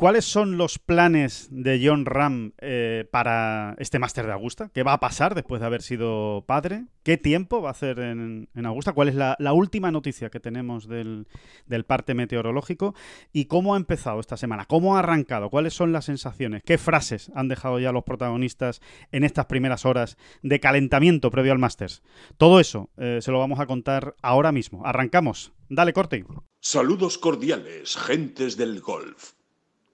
¿Cuáles son los planes de John Ram eh, para este máster de Augusta? ¿Qué va a pasar después de haber sido padre? ¿Qué tiempo va a hacer en, Augusta? ¿Cuál es la, última noticia que tenemos del, parte meteorológico? ¿Y cómo ha empezado esta semana? ¿Cómo ha arrancado? ¿Cuáles son las sensaciones? ¿Qué frases han dejado ya los protagonistas en estas primeras horas de calentamiento previo al Masters? Todo eso eh, se lo vamos a contar ahora mismo. Arrancamos. Dale, corte. Saludos cordiales, gentes del golf.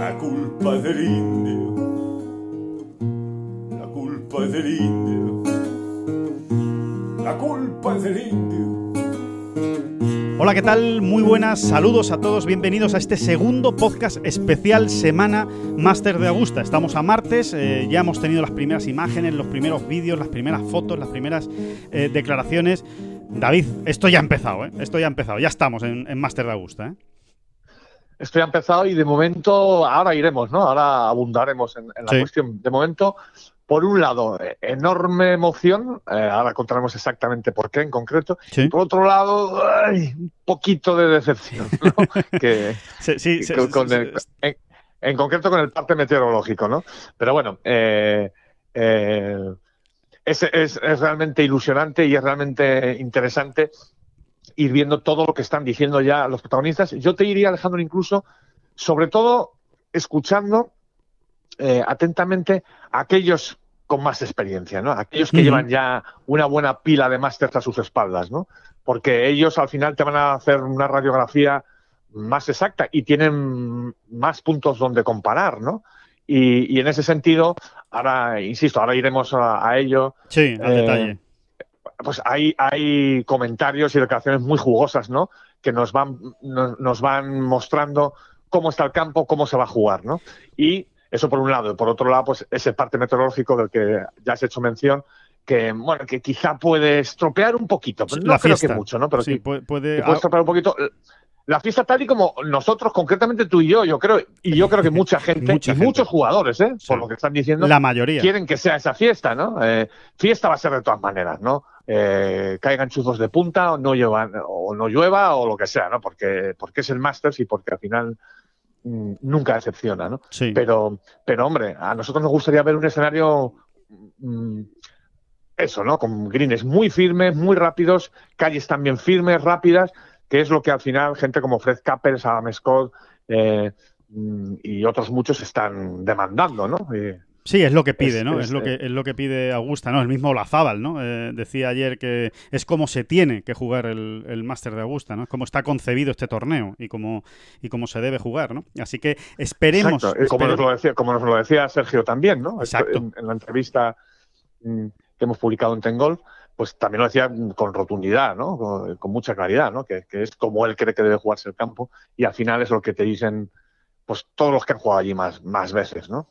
la culpa es del indio. La culpa es del indio. La culpa es del indio. Hola, ¿qué tal? Muy buenas, saludos a todos, bienvenidos a este segundo podcast especial Semana Máster de Augusta. Estamos a martes, eh, ya hemos tenido las primeras imágenes, los primeros vídeos, las primeras fotos, las primeras eh, declaraciones. David, esto ya ha empezado, ¿eh? Esto ya ha empezado, ya estamos en, en Máster de Augusta, ¿eh? Esto ya ha empezado y de momento, ahora iremos, ¿no? Ahora abundaremos en, la cuestión. De momento, por un lado, enorme emoción, eh, ahora contaremos exactamente por qué en concreto. Y por otro lado, un poquito de decepción, ¿no? que, sí, en, concreto con el parte meteorológico, ¿no? Pero bueno, eh, eh, es, es, es realmente ilusionante y es realmente interesante ir viendo todo lo que están diciendo ya los protagonistas. Yo te iría, Alejandro, incluso, sobre todo, escuchando eh, atentamente a aquellos con más experiencia, ¿no? Aquellos que llevan ya una buena pila de másters a sus espaldas, ¿no? Porque ellos al final te van a hacer una radiografía más exacta y tienen más puntos donde comparar, ¿no? Y, en ese sentido, ahora, insisto, ahora iremos a, ello. Sí, al detalle pues hay, hay comentarios y declaraciones muy jugosas, ¿no? Que nos van, nos, van mostrando cómo está el campo, cómo se va a jugar, ¿no? Y eso por un lado. Y por otro lado, pues ese parte meteorológico del que ya has hecho mención, que bueno, que quizá puede estropear un poquito. No creo que mucho, ¿no? Pero sí, puede, puede... estropear un poquito la fiesta tal y como nosotros, concretamente tú y yo, yo creo, y yo creo que mucha gente, y muchos jugadores, ¿eh? por lo que están diciendo, la mayoría quieren que sea esa fiesta, ¿no? Eh, fiesta va a ser de todas maneras, ¿no? Eh, caigan chuzos de punta o no llueva, o no llueva o lo que sea, ¿no? Porque, porque es el Masters y porque al final mm, nunca decepciona, ¿no? Sí. Pero, pero hombre, a nosotros nos gustaría ver un escenario mm, eso, ¿no? Con greens muy firmes, muy rápidos, calles también firmes, rápidas, que es lo que al final gente como Fred Capper, Adam Scott eh, mm, y otros muchos están demandando, ¿no? Sí, es lo que pide, ¿no? Es, lo que es lo que pide Augusta, ¿no? El mismo Olazábal, ¿no? Eh, decía ayer que es como se tiene que jugar el, el Máster de Augusta, ¿no? Es como está concebido este torneo y como y cómo se debe jugar, ¿no? Así que esperemos. Como, nos lo decía, como nos lo decía Sergio también, ¿no? Exacto. En, la entrevista mm, que hemos publicado en Tengol, pues también lo decía con rotundidad, ¿no? Con, mucha claridad, ¿no? Que, que, es como él cree que debe jugarse el campo y al final es lo que te dicen pues todos los que han jugado allí más, más veces, ¿no?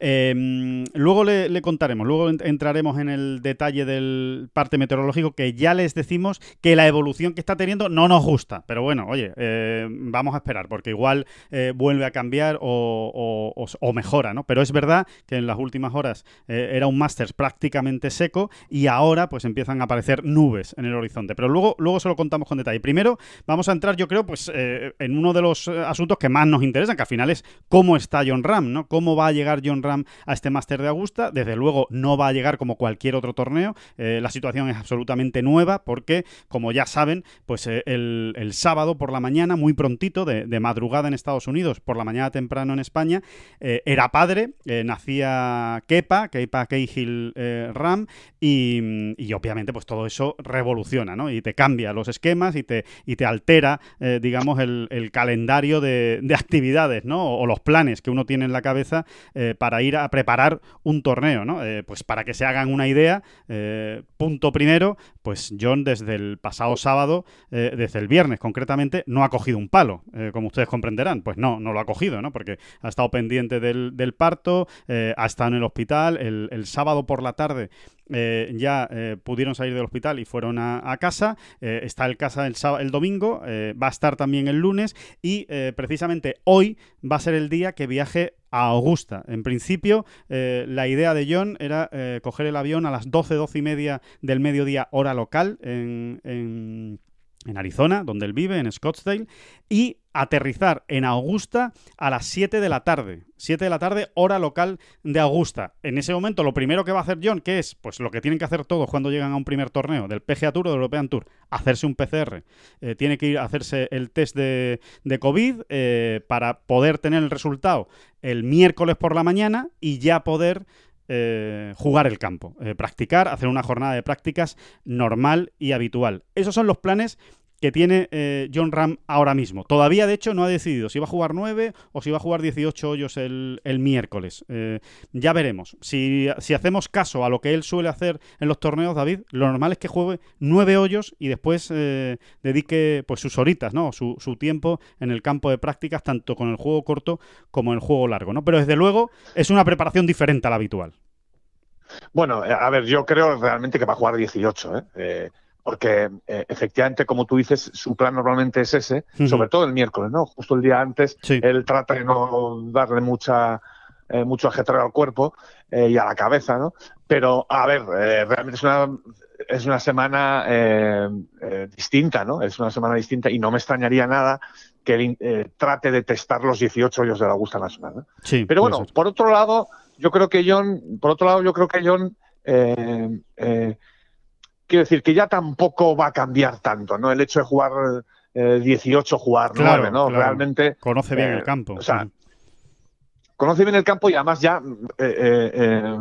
Em, luego le, contaremos, luego entraremos en el detalle del parte meteorológico que ya les decimos que la evolución que está teniendo no nos gusta, pero bueno, oye, eh, vamos a esperar porque igual eh, vuelve a cambiar o, mejora, ¿no? Pero es verdad que en las últimas horas eh, era un Masters prácticamente seco y ahora pues empiezan a aparecer nubes en el horizonte, pero luego, luego se lo contamos con detalle. Primero vamos a entrar, yo creo, pues en uno de los asuntos que más nos interesan, que al final es cómo está John Ram, ¿no? ¿Cómo va a llegar John Ram a este Máster de Augusta. Desde luego no va a llegar como cualquier otro torneo. Eh, la situación es absolutamente nueva porque, como ya saben, pues eh, el, sábado por la mañana, muy prontito, de, madrugada en Estados Unidos, por la mañana temprano en España, eh, era padre, nacía Kepa, Kepa Cahill Ram, y, obviamente pues todo eso revoluciona, ¿no? Y te cambia los esquemas y te, y te altera, digamos, el, calendario de, actividades, ¿no? O, los planes que uno tiene en la cabeza eh, para ir a preparar un torneo, ¿no? Eh, pues para que se hagan una idea, eh, punto primero, pues John desde el pasado sábado, desde el viernes concretamente, no ha cogido un palo, como ustedes comprenderán. Pues no, no lo ha cogido, ¿no? Porque ha estado pendiente del, parto, ha estado en el hospital, el sábado por la tarde ya pudieron salir del hospital y fueron a, casa. Está el casa el, el domingo, va a estar también el lunes y precisamente hoy va a ser el día que viaje a Augusta. En principio, la idea de John era coger el avión a las 12, 12 y media del mediodía hora local en, en en Arizona, donde él vive, en Scottsdale, y aterrizar en Augusta a las 7 de la tarde. 7 de la tarde, hora local de Augusta. En ese momento, lo primero que va a hacer John, que es pues lo que tienen que hacer todos cuando llegan a un primer torneo, del PGA Tour o del European Tour, hacerse un PCR. Eh, tiene que ir a hacerse el test de, COVID eh, para poder tener el resultado el miércoles por la mañana y ya poder eh, jugar el campo, practicar, hacer una jornada de prácticas normal y habitual. Esos son los planes que tiene eh, John Ram ahora mismo. Todavía, de hecho, no ha decidido si va a jugar 9 o si va a jugar 18 hoyos el, miércoles. Eh, ya veremos. Si, hacemos caso a lo que él suele hacer en los torneos, David, lo normal es que juegue 9 hoyos y después eh, dedique pues sus horitas, ¿no? Su, su, tiempo en el campo de prácticas, tanto con el juego corto como en el juego largo, ¿no? Pero desde luego es una preparación diferente a la habitual. Bueno, a ver, yo creo realmente que va a jugar 18, ¿eh? Porque eh, efectivamente, como tú dices, su plan normalmente es ese, sobre todo el miércoles, ¿no? Justo el día antes, él trata de no darle mucha eh, mucho ajetreo al cuerpo eh, y a la cabeza, ¿no? Pero, a ver, realmente es una, es una semana distinta, ¿no? Es una semana distinta y no me extrañaría nada que él trate de testar los 18 hoyos de la Augusta Nacional, ¿no? Sí, Pero bueno, por otro lado, yo creo que John, por otro lado, yo creo que John quiero decir que ya tampoco va a cambiar tanto, ¿no? El hecho de jugar 18, eh, jugar 9, ¿no? Realmente. Conoce bien el eh, campo. O sea, conoce bien el campo y además ya. Eh,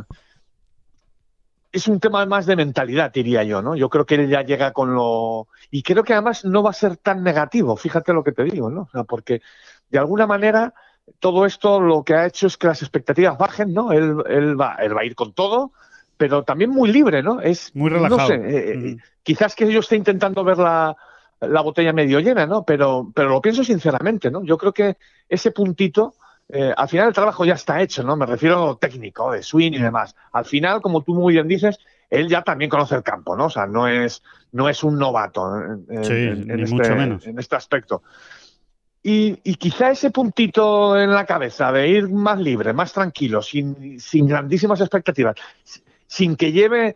es un tema más de mentalidad, diría yo, ¿no? Yo creo que él ya llega con lo. Y creo que además no va a ser tan negativo, fíjate lo que te digo, ¿no? O sea, porque de alguna manera todo esto lo que ha hecho es que las expectativas bajen, ¿no? Él, él, va, él va a ir con todo, pero también muy libre, ¿no? Es muy relajado. No sé, eh, eh, quizás que yo esté intentando ver la, botella medio llena, ¿no? Pero, pero lo pienso sinceramente, ¿no? Yo creo que ese puntito, eh, al final el trabajo ya está hecho, ¿no? Me refiero a lo técnico, de swing y demás. Al final, como tú muy bien dices, él ya también conoce el campo, ¿no? O sea, no es, no es un novato en, este, mucho menos. en este aspecto. Y, y, quizá ese puntito en la cabeza de ir más libre, más tranquilo, sin, sin grandísimas expectativas, sin que lleve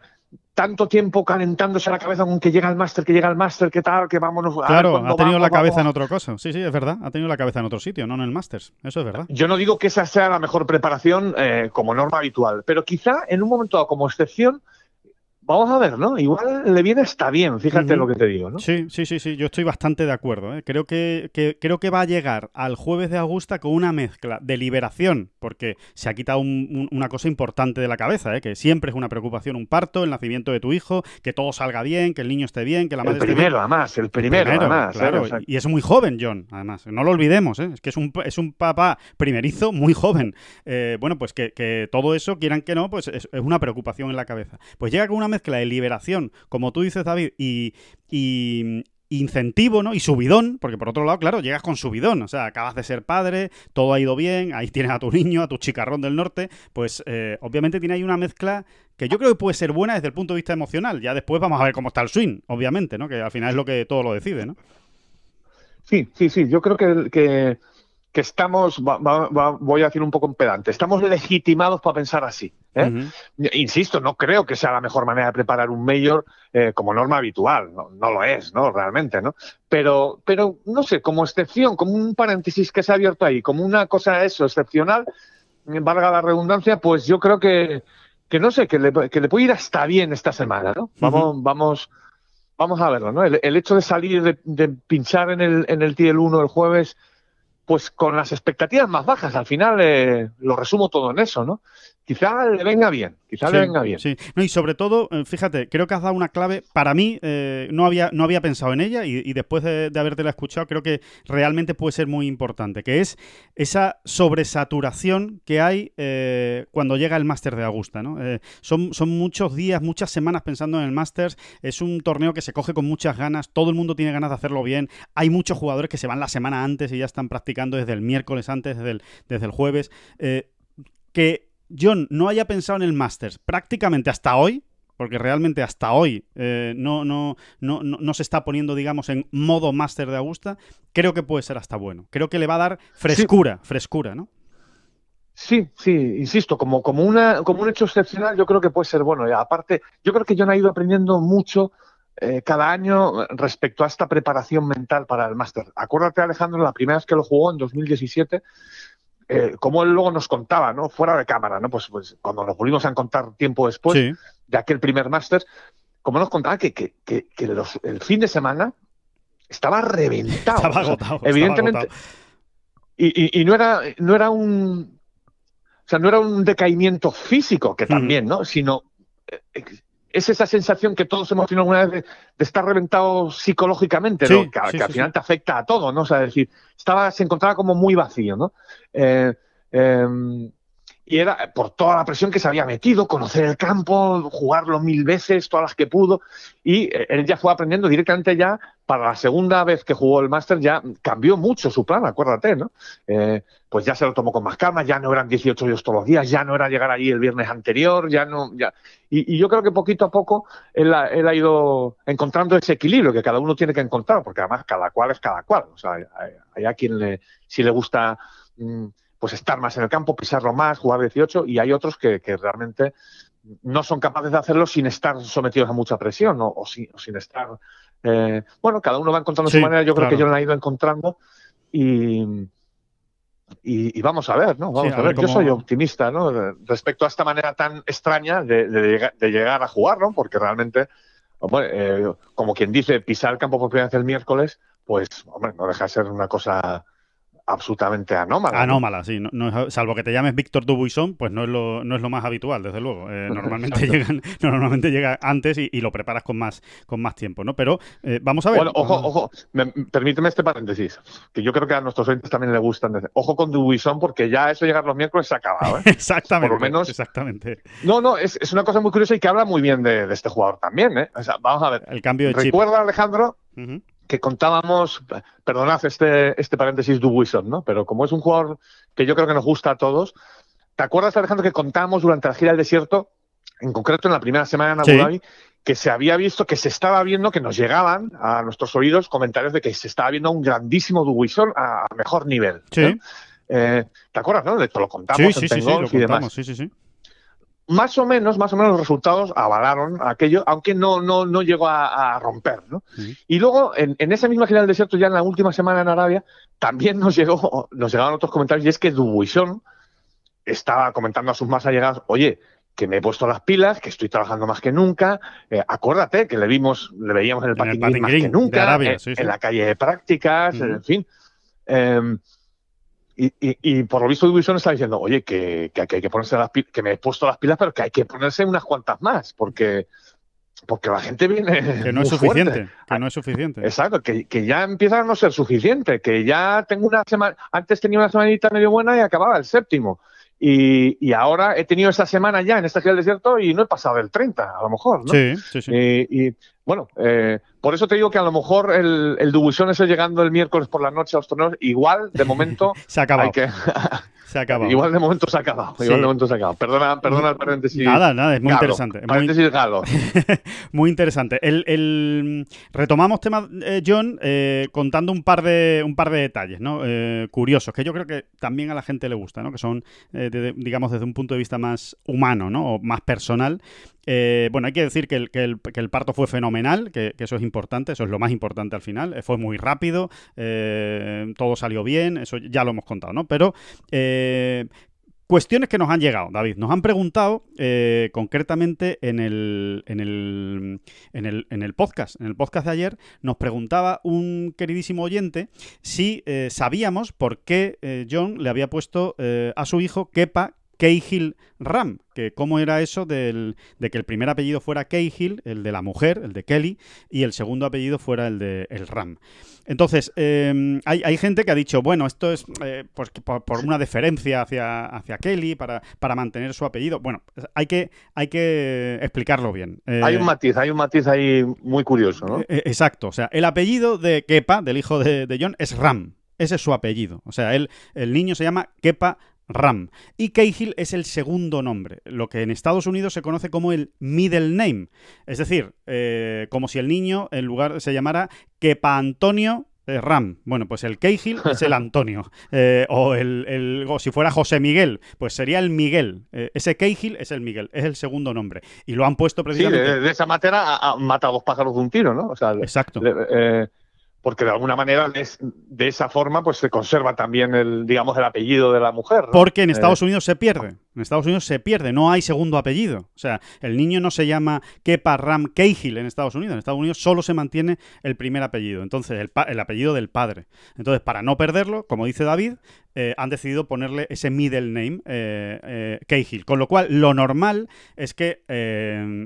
tanto tiempo calentándose la cabeza con que llega el máster, que llega el máster, que tal, que vámonos. Claro, ha tenido la cabeza en otra cosa. Sí, sí, es verdad. Ha tenido la cabeza en otro sitio, no en el máster. Eso es verdad. Yo no digo que esa sea la mejor preparación eh, como norma habitual, pero quizá en un momento dado, como excepción, vamos a ver, ¿no? Igual le viene hasta bien, fíjate lo que te digo, ¿no? Sí, sí, sí, sí, yo estoy bastante de acuerdo. ¿eh? Creo que, creo que va a llegar al jueves de Augusta con una mezcla de liberación, porque se ha quitado una cosa importante de la cabeza, ¿eh? que siempre es una preocupación un parto, el nacimiento de tu hijo, que todo salga bien, que el niño esté bien, que la madre el primero, además, el primero, además. ¿eh? Claro, y es muy joven, John, además. No lo olvidemos, ¿eh? es que es un, es un papá primerizo muy joven. Eh, bueno, pues que, todo eso, quieran que no, pues es, es una preocupación en la cabeza. Pues llega con una mezcla de liberación, como tú dices, David, y, incentivo, ¿no? Y subidón, porque por otro lado, claro, llegas con subidón, o sea, acabas de ser padre, todo ha ido bien, ahí tienes a tu niño, a tu chicarrón del norte, pues eh, obviamente tiene ahí una mezcla que yo creo que puede ser buena desde el punto de vista emocional. Ya después vamos a ver cómo está el swing, obviamente, ¿no? Que al final es lo que todo lo decide, ¿no? Sí, sí, sí, yo creo que estamos, voy a decir un poco en pedante, estamos legitimados para pensar así. ¿eh? Insisto, no creo que sea la mejor manera de preparar un mayor eh, como norma habitual, no, lo es, ¿no? Realmente, ¿no? Pero, pero, no sé, como excepción, como un paréntesis que se ha abierto ahí, como una cosa eso, excepcional, valga la redundancia, pues yo creo que, que no sé, que le, que le puede ir hasta bien esta semana, ¿no? Vamos, vamos, vamos a verlo, ¿no? El, hecho de salir, de, pinchar en el, en el TL1 el jueves pues con las expectativas más bajas. Al final eh, lo resumo todo en eso, ¿no? quizá le venga bien, quizá le venga bien. Sí, no, y sobre todo, eh, fíjate, creo que has dado una clave, para mí eh, no, había, no había pensado en ella y, después de, de haberte la escuchado creo que realmente puede ser muy importante, que es esa sobresaturación que hay eh, cuando llega el máster de Augusta. ¿no? son, son muchos días, muchas semanas pensando en el máster, es un torneo que se coge con muchas ganas, todo el mundo tiene ganas de hacerlo bien, hay muchos jugadores que se van la semana antes y ya están practicando desde el miércoles antes, desde el, desde el jueves, que John no haya pensado en el Masters prácticamente hasta hoy, porque realmente hasta hoy eh, no, no, no, no, se está poniendo, digamos, en modo Master de Augusta, creo que puede ser hasta bueno. Creo que le va a dar frescura, frescura, ¿no? Sí, sí, insisto, como, como, una, como un hecho excepcional, yo creo que puede ser bueno. Y aparte, yo creo que John ha ido aprendiendo mucho eh, cada año respecto a esta preparación mental para el máster. Acuérdate, Alejandro, la primera vez que lo jugó en 2017, eh, como él luego nos contaba, ¿no? Fuera de cámara, ¿no? Pues, pues cuando nos volvimos a encontrar tiempo después de aquel primer máster, como nos contaba que, que, que, el fin de semana estaba reventado. Estaba agotado. Evidentemente. Y, y, no era, no era un. O sea, no era un decaimiento físico, que también, ¿no? Sino eh, es esa sensación que todos hemos tenido alguna vez de, estar reventado psicológicamente, ¿no? que, al final te afecta a todo, ¿no? O sea, es decir, estaba, se encontraba como muy vacío, ¿no? Eh, em, y era por toda la presión que se había metido, conocer el campo, jugarlo mil veces, todas las que pudo, y eh, él ya fue aprendiendo directamente ya, para la segunda vez que jugó el máster ya cambió mucho su plan, acuérdate, ¿no? Eh, pues ya se lo tomó con más calma, ya no eran 18 hoyos todos los días, ya no era llegar allí el viernes anterior, ya no, ya. Y, yo creo que poquito a poco él ha, ido encontrando ese equilibrio que cada uno tiene que encontrar, porque además cada cual es cada cual, o sea, hay, a quien le, si le gusta... Mm, pues estar más en el campo, pisarlo más, jugar 18, y hay otros que, realmente no son capaces de hacerlo sin estar sometidos a mucha presión o, sin, estar... Eh, bueno, cada uno va encontrando su manera, yo creo que yo lo he ido encontrando y, y, vamos a ver, ¿no? Vamos a, ver, yo soy optimista, ¿no? Respecto a esta manera tan extraña de, llegar, a jugar, ¿no? Porque realmente, eh, como quien dice, pisar el campo por primera vez el miércoles, pues, hombre, no deja de ser una cosa absolutamente anómala. Anómala, sí. No, salvo que te llames Víctor Dubuisson, pues no es lo, no es lo más habitual, desde luego. Eh, normalmente, llegan, normalmente llega antes y, lo preparas con más, con más tiempo, ¿no? Pero eh, vamos a ver. Bueno, ojo, ojo, permíteme este paréntesis, que yo creo que a nuestros oyentes también les gustan. Ojo con Dubuisson, porque ya eso llegar los miércoles se ha acabado. ¿eh? exactamente. Por lo menos. Exactamente. No, no, es, una cosa muy curiosa y que habla muy bien de, este jugador también, ¿eh? vamos a ver. El cambio de Recuerda, Alejandro, que contábamos, perdonad este, este paréntesis Dubuisson, ¿no? Pero como es un jugador que yo creo que nos gusta a todos, ¿te acuerdas, Alejandro, que contábamos durante la gira del desierto, en concreto en la primera semana en Abu Dhabi, que se había visto, que se estaba viendo, que nos llegaban a nuestros oídos comentarios de que se estaba viendo un grandísimo Dubuisson a, mejor nivel. Sí. Eh, ¿Te acuerdas, no? De esto lo contamos sí, sí, sí, sí, lo Sí, sí, sí más o menos, más o menos los resultados avalaron aquello, aunque no, no, no llegó a, romper, ¿no? Y luego, en, en, esa misma gira del desierto, ya en la última semana en Arabia, también nos llegó, nos llegaron otros comentarios, y es que Dubuisson estaba comentando a sus más allegados, oye, que me he puesto las pilas, que estoy trabajando más que nunca. Eh, acuérdate que le vimos, le veíamos en el patín más que nunca, en, la calle de prácticas, en fin. Eh, y, por lo visto Ubisoft está diciendo, oye, que, hay que ponerse las pilas, que me he puesto las pilas, pero que hay que ponerse unas cuantas más, porque, porque la gente viene. Que no es suficiente. Que no es suficiente. Exacto, que, ya empieza a no ser suficiente, que ya tengo una semana, antes tenía una semanita medio buena y acababa el séptimo. Y, ahora he tenido esa semana ya en esta gira del desierto y no he pasado del 30, a lo mejor, ¿no? Sí, sí, sí. y bueno, eh, por eso te digo que a lo mejor el, el Dubuisson ese llegando el miércoles por la noche a los torneos, igual de momento se acaba. Hay que, se ha acabado. Igual de momento se ha acabado. Igual de momento se ha acabado. Perdona, perdona el paréntesis. Nada, nada, es muy interesante. Paréntesis muy, galo. muy interesante. El, retomamos tema, eh, John, eh, contando un par de un par de detalles, ¿no? Eh, curiosos, que yo creo que también a la gente le gusta, ¿no? Que son, digamos, desde un punto de vista más humano, ¿no? O más personal. bueno, hay que decir que el, que el, que el parto fue fenomenal, que, que, eso es importante, eso es lo más importante al final. fue muy rápido, todo salió bien, eso ya lo hemos contado, ¿no? Pero Cuestiones que nos han llegado, David. Nos han preguntado eh, concretamente en el, en, el, en, el, en el podcast. En el podcast de ayer nos preguntaba un queridísimo oyente si eh, sabíamos por qué eh, John le había puesto a su hijo Kepa Cahill Ram, que cómo era eso del, de que el primer apellido fuera Cahill, el de la mujer, el de Kelly, y el segundo apellido fuera el de el Ram. Entonces, em, hay, gente que ha dicho, bueno, esto es eh, pues, por, una deferencia hacia, hacia Kelly para, para mantener su apellido. Bueno, hay que, hay que explicarlo bien. hay un eh, matiz, hay un matiz ahí muy curioso, ¿no? Eh, exacto, o sea, el apellido de Kepa, del hijo de, de John, es Ram. Ese es su apellido. O sea, él, el niño se llama Kepa Ram. Y Cahill es el segundo nombre, lo que en Estados Unidos se conoce como el middle name. Es decir, eh, como si el niño en lugar se llamara Kepa Antonio eh, Ram. Bueno, pues el Cahill es el Antonio. Eh, o, el, si fuera José Miguel, pues sería el Miguel. ese Cahill es el Miguel, es el segundo nombre. Y lo han puesto precisamente. Sí, de, esa manera ha, matado dos pájaros de un tiro, ¿no? Exacto porque de alguna manera de esa forma pues se conserva también el digamos el apellido de la mujer. Porque en eh, Estados Unidos se pierde. En Estados Unidos se pierde, no hay segundo apellido. O sea, el niño no se llama Kepa Ram Cahill en Estados Unidos. En Estados Unidos solo se mantiene el primer apellido, entonces el, el apellido del padre. Entonces, para no perderlo, como dice David, eh, han decidido ponerle ese middle name eh, eh, Cahill. Con lo cual, lo normal es que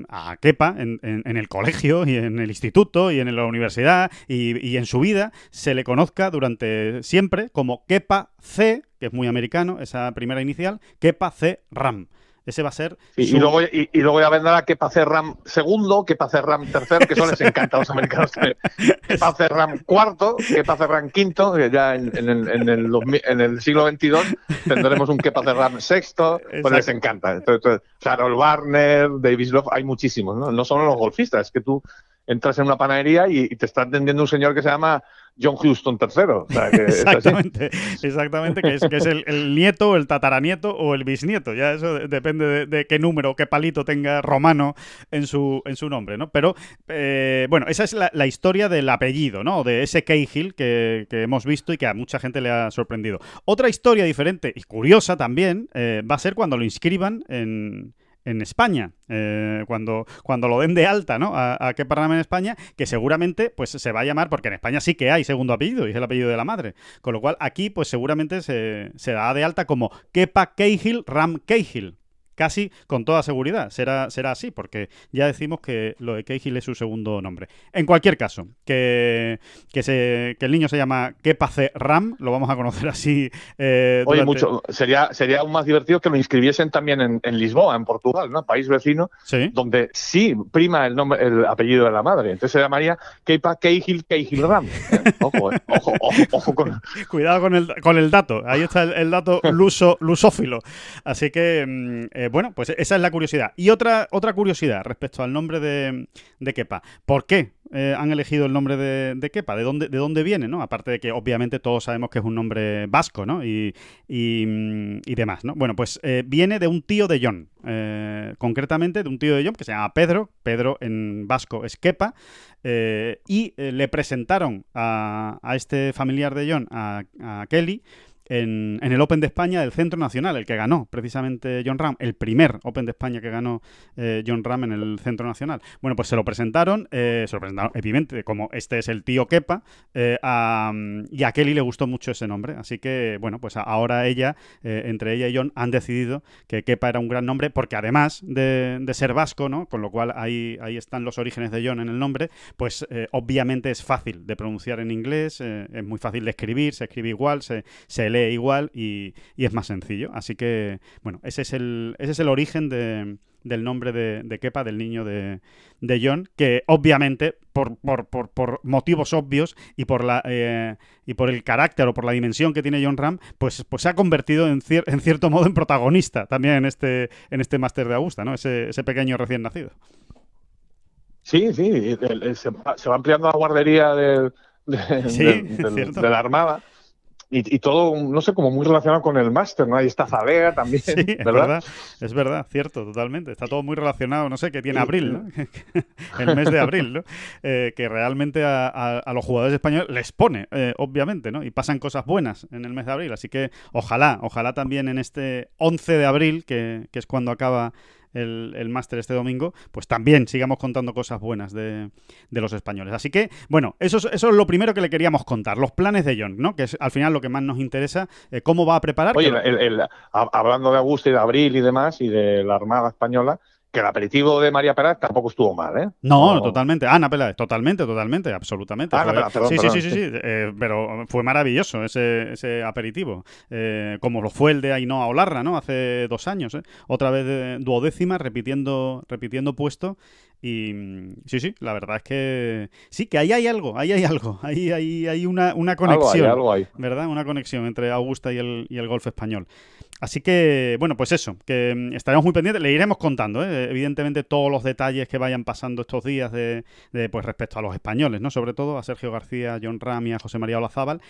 a Kepa en, el colegio y en el instituto y en la universidad y, y en su vida se le conozca durante siempre como Kepa C, que es muy americano, esa primera inicial, Kepa C Ram. Ese va a ser. Y, luego, y, luego ya vendrá Kepa Ram segundo, Kepa Ram tercero, que eso les encanta a los americanos. Kepa Ram cuarto, Kepa Ram quinto, ya en, en, el, siglo XXII tendremos un Kepa Ram sexto, pues les encanta. Entonces, Carol Warner, Davis Love, hay muchísimos, ¿no? No solo los golfistas, es que tú entras en una panadería y, te está atendiendo un señor que se llama John Houston III. exactamente, exactamente, que es, el, nieto, el tataranieto o el bisnieto. Ya eso depende de, qué número, qué palito tenga romano en su, en su nombre, ¿no? Pero, eh, bueno, esa es la, historia del apellido, ¿no? De ese Cahill que, que, hemos visto y que a mucha gente le ha sorprendido. Otra historia diferente y curiosa también eh, va a ser cuando lo inscriban en en España, eh, cuando, cuando lo den de alta, ¿no? A, a qué en España, que seguramente pues se va a llamar, porque en España sí que hay segundo apellido, y es el apellido de la madre. Con lo cual aquí pues seguramente se, se da de alta como Kepa Cahill Ram Cahill casi con toda seguridad. Será, será así, porque ya decimos que lo de Cahill es su segundo nombre. En cualquier caso, que, que, se, que el niño se llama Kepace Ram, lo vamos a conocer así. Eh, Oye, mucho, sería, sería aún más divertido que lo inscribiesen también en, en Lisboa, en Portugal, ¿no? País vecino, donde sí prima el nombre, el apellido de la madre. Entonces se llamaría Kepa Cahill Cahill Ram. ojo, eh, ojo, ojo, ojo, con... Cuidado con el, con el dato. Ahí está el, dato luso, lusófilo. Así que. Mm, eh, bueno, pues esa es la curiosidad. Y otra, otra curiosidad respecto al nombre de, de Kepa. ¿Por qué eh, han elegido el nombre de, Kepa? ¿De dónde, ¿De dónde viene? ¿no? Aparte de que obviamente todos sabemos que es un nombre vasco ¿no? y, y, demás. ¿no? Bueno, pues eh, viene de un tío de John. concretamente de un tío de John que se llama Pedro. Pedro en vasco es Kepa. y le presentaron a, a, este familiar de John, a, a Kelly, en, el Open de España del Centro Nacional, el que ganó precisamente John Ram, el primer Open de España que ganó eh, John Ram en el Centro Nacional. Bueno, pues se lo presentaron, eh, se lo presentaron, evidentemente, como este es el tío Kepa, eh, y a Kelly le gustó mucho ese nombre. Así que, bueno, pues ahora ella, entre ella y John, han decidido que Kepa era un gran nombre, porque además de, ser vasco, ¿no? Con lo cual ahí, ahí están los orígenes de John en el nombre, pues obviamente es fácil de pronunciar en inglés, es muy fácil de escribir, se escribe igual, se, se igual y, es más sencillo. Así que, bueno, ese es el, ese es el origen del nombre de, de, Kepa, del niño de, de John, que obviamente, por, por, por, motivos obvios y por, la, eh, y por el carácter o por la dimensión que tiene John Ram, pues, pues se ha convertido en, en cierto modo en protagonista también en este, en este máster de Augusta, ¿no? Ese, ese pequeño recién nacido. Sí, sí, se, va ampliando la guardería de, de la Armada y, todo, no sé, como muy relacionado con el máster, ¿no? Ahí está Zalea también, sí, Es verdad, es verdad, cierto, totalmente. Está todo muy relacionado, no sé, que tiene abril, ¿no? el mes de abril, ¿no? Eh, que realmente a, los jugadores españoles les pone, eh, obviamente, ¿no? Y pasan cosas buenas en el mes de abril. Así que ojalá, ojalá también en este 11 de abril, que, que es cuando acaba el, máster este domingo, pues también sigamos contando cosas buenas de, los españoles. Así que, bueno, eso es, eso es lo primero que le queríamos contar, los planes de John, ¿no? Que es al final lo que más nos interesa, eh, cómo va a preparar. Oye, hablando de Augusto y de Abril y demás, y de la Armada Española, que el aperitivo de María Peláez tampoco estuvo mal, ¿eh? No, totalmente. Ana Peláez, totalmente, totalmente, absolutamente. sí, sí, sí, sí, sí, eh, pero fue maravilloso ese, ese aperitivo. Eh, como lo fue el de Ainhoa Olarra, ¿no? Hace dos años, ¿eh? Otra vez duodécima, repitiendo, repitiendo puesto. Y sí, sí, la verdad es que sí, que ahí hay algo, ahí hay algo, ahí hay, hay una, una conexión, algo hay, ¿verdad? Una conexión entre Augusta y el, y el golf español. Así que, bueno, pues eso, que mm, estaremos muy pendientes, le iremos contando, ¿eh? evidentemente, todos los detalles que vayan pasando estos días de, pues respecto a los españoles, ¿no? Sobre todo a Sergio García, a John Ram y a José María Olazábal.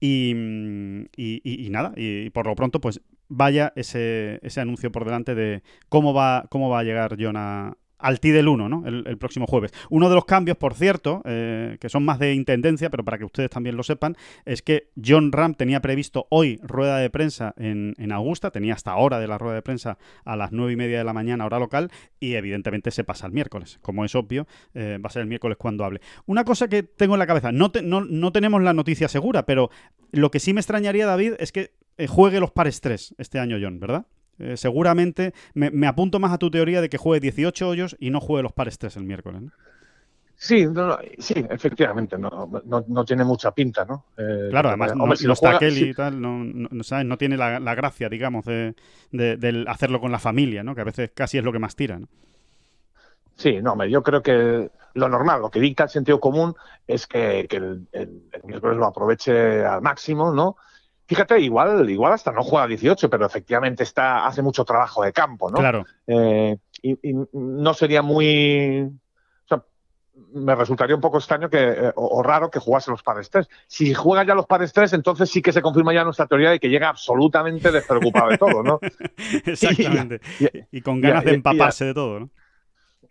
Y, mm, y, nada, y, por lo pronto, pues vaya ese, ese anuncio por delante de cómo va, cómo va a llegar John a, al del 1, ¿no? El, próximo jueves. Uno de los cambios, por cierto, eh, que son más de intendencia, pero para que ustedes también lo sepan, es que John Ram tenía previsto hoy rueda de prensa en, Augusta, tenía hasta ahora de la rueda de prensa a las nueve y media de la mañana, hora local, y evidentemente se pasa el miércoles. Como es obvio, eh, va a ser el miércoles cuando hable. Una cosa que tengo en la cabeza, no, no, tenemos la noticia segura, pero lo que sí me extrañaría, David, es que eh, juegue los pares 3 este año John, ¿verdad? Eh, seguramente me, apunto más a tu teoría de que juegue 18 hoyos y no juegue los pares 3 el miércoles. Sí, sí, efectivamente, no, no, tiene mucha pinta, ¿no? Eh, claro, además no, si está Kelly y tal, no, no, tiene la, gracia, digamos, de, hacerlo con la familia, ¿no? Que a veces casi es lo que más tira, ¿no? Sí, no, yo creo que lo normal, lo que dicta el sentido común es que, el, el, miércoles lo aproveche al máximo, ¿no? Fíjate, igual, igual hasta no juega 18, pero efectivamente está, hace mucho trabajo de campo, ¿no? Claro. Eh, y, no sería muy. O sea, me resultaría un poco extraño que, eh, o, raro que jugase los pares 3. Si juega ya los pares 3, entonces sí que se confirma ya nuestra teoría de que llega absolutamente despreocupado de todo, ¿no? Exactamente. y, con ganas de empaparse de todo, ¿no?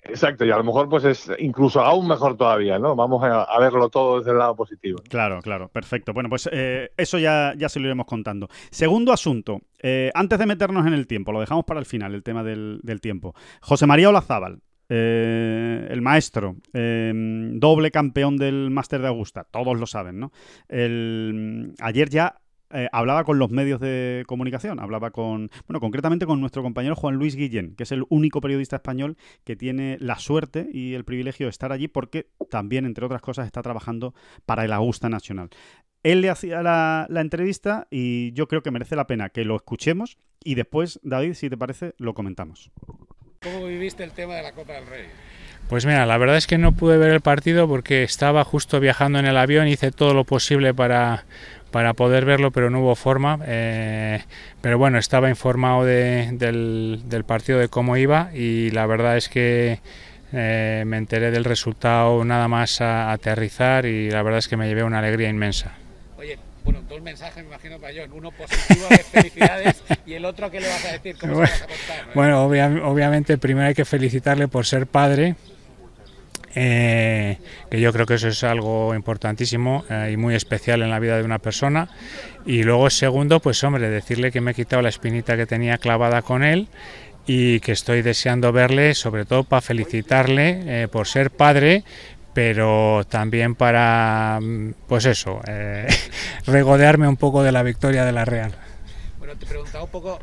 Exacto, y a lo mejor pues es incluso aún mejor todavía, ¿no? Vamos a, verlo todo desde el lado positivo. Claro, claro, perfecto. Bueno, pues eh, eso ya, ya se lo iremos contando. Segundo asunto, eh, antes de meternos en el tiempo, lo dejamos para el final, el tema del, tiempo. José María Olazábal, eh, el maestro, doble campeón del Máster de Augusta, todos lo saben, ¿no? El, ayer ya eh, hablaba con los medios de comunicación, hablaba con, bueno, concretamente con nuestro compañero Juan Luis Guillén, que es el único periodista español que tiene la suerte y el privilegio de estar allí porque también, entre otras cosas, está trabajando para el Augusta Nacional. Él le hacía la, entrevista y yo creo que merece la pena que lo escuchemos y después, David, si te parece, lo comentamos. ¿Cómo viviste el tema de la Copa del Rey? Pues mira, la verdad es que no pude ver el partido porque estaba justo viajando en el avión, hice todo lo posible para, para poder verlo, pero no hubo forma. Eh, pero bueno, estaba informado del, partido, de cómo iba y la verdad es que eh, me enteré del resultado nada más a, aterrizar y la verdad es que me llevé una alegría inmensa. Oye, bueno, dos mensajes me imagino para John, uno positivo de felicidades y el otro que le vas a decir, ¿cómo bueno, se vas a contar? Bueno, obviamente primero hay que felicitarle por ser padre eh, que yo creo que eso es algo importantísimo eh, y muy especial en la vida de una persona. Y luego segundo, pues hombre, decirle que me he quitado la espinita que tenía clavada con él y que estoy deseando verle, sobre todo para felicitarle eh, por ser padre, pero también para, mm, pues eso, regodearme un poco de la victoria de la Real. Bueno, te preguntaba un poco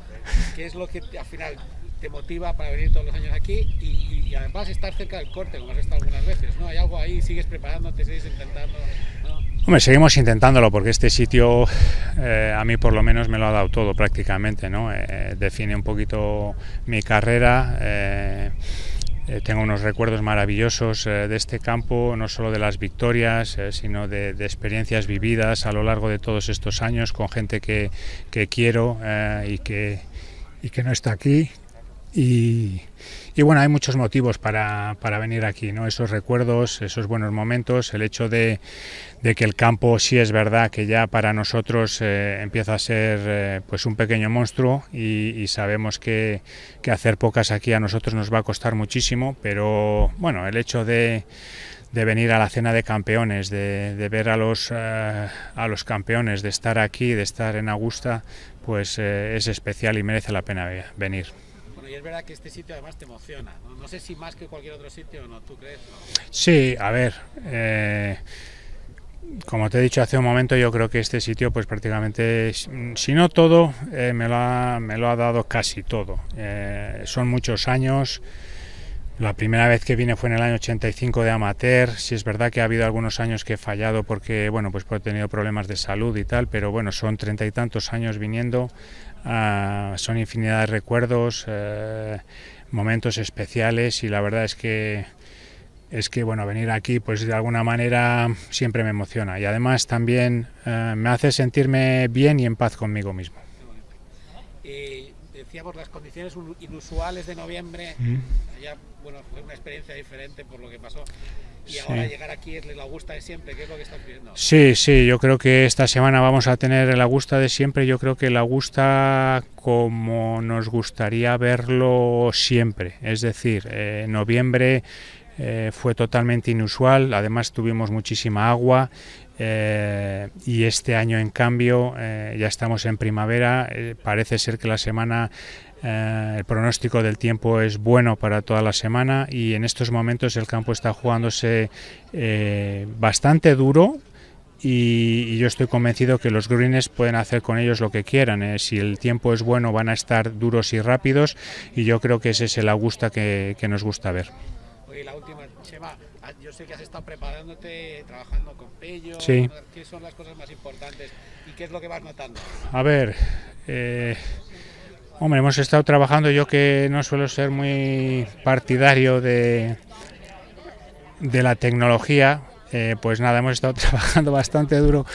qué es lo que al final te motiva para venir todos los años aquí y, además estar cerca del corte, como has estado algunas veces, ¿no? Hay algo ahí, sigues preparándote, sigues intentando. Hombre, seguimos intentándolo porque este sitio eh, a mí por lo menos me lo ha dado todo prácticamente, ¿no? Eh, define un poquito mi carrera. Eh, tengo unos recuerdos maravillosos de este campo, no solo de las victorias, sino de, de, experiencias vividas a lo largo de todos estos años con gente que, que quiero y, que, y que no está aquí, Y, bueno, hay muchos motivos para, para, venir aquí, ¿no? Esos recuerdos, esos buenos momentos, el hecho de, de que el campo sí es verdad que ya para nosotros eh, empieza a ser eh, pues un pequeño monstruo y, sabemos que, que, hacer pocas aquí a nosotros nos va a costar muchísimo, pero bueno, el hecho de, de venir a la cena de campeones, de, de ver a los, uh, a los campeones, de estar aquí, de estar en Augusta, pues es especial y merece la pena venir y es verdad que este sitio además te emociona. No, no sé si más que cualquier otro sitio no, ¿tú crees? No? Sí, a ver. Eh, como te he dicho hace un momento, yo creo que este sitio, pues prácticamente, si no todo, eh, me, lo ha, me, lo ha, dado casi todo. Eh, son muchos años. La primera vez que vine fue en el año 85 de amateur. Si es verdad que ha habido algunos años que he fallado porque, bueno, pues he tenido problemas de salud y tal, pero bueno, son treinta y tantos años viniendo. Uh, son infinidad de recuerdos, uh, momentos especiales y la verdad es que es que bueno venir aquí pues de alguna manera siempre me emociona y además también uh, me hace sentirme bien y en paz conmigo mismo. Decíamos las condiciones inusuales de noviembre, Mm. ya bueno fue una experiencia diferente por lo que pasó. Y ahora sí. llegar aquí es la gusta de siempre, ¿qué es lo que estás viendo? Sí, sí, yo creo que esta semana vamos a tener el Augusta de siempre. Yo creo que el Augusta como nos gustaría verlo siempre. Es decir, eh, noviembre eh, fue totalmente inusual, además tuvimos muchísima agua. Eh, y este año, en cambio, eh, ya estamos en primavera. Eh, parece ser que la semana eh, el pronóstico del tiempo es bueno para toda la semana y en estos momentos el campo está jugándose eh, bastante duro y, y, yo estoy convencido que los greens pueden hacer con ellos lo que quieran. Eh. Si el tiempo es bueno van a estar duros y rápidos y yo creo que ese es el Augusta que, que nos gusta ver. Oye, la última, yo sé que has estado preparándote, trabajando con Pello. Sí. ¿Qué son las cosas más importantes y qué es lo que vas notando? A ver, eh, Hombre, hemos estado trabajando, yo que no suelo ser muy partidario de, de la tecnología, eh, pues nada, hemos estado trabajando bastante duro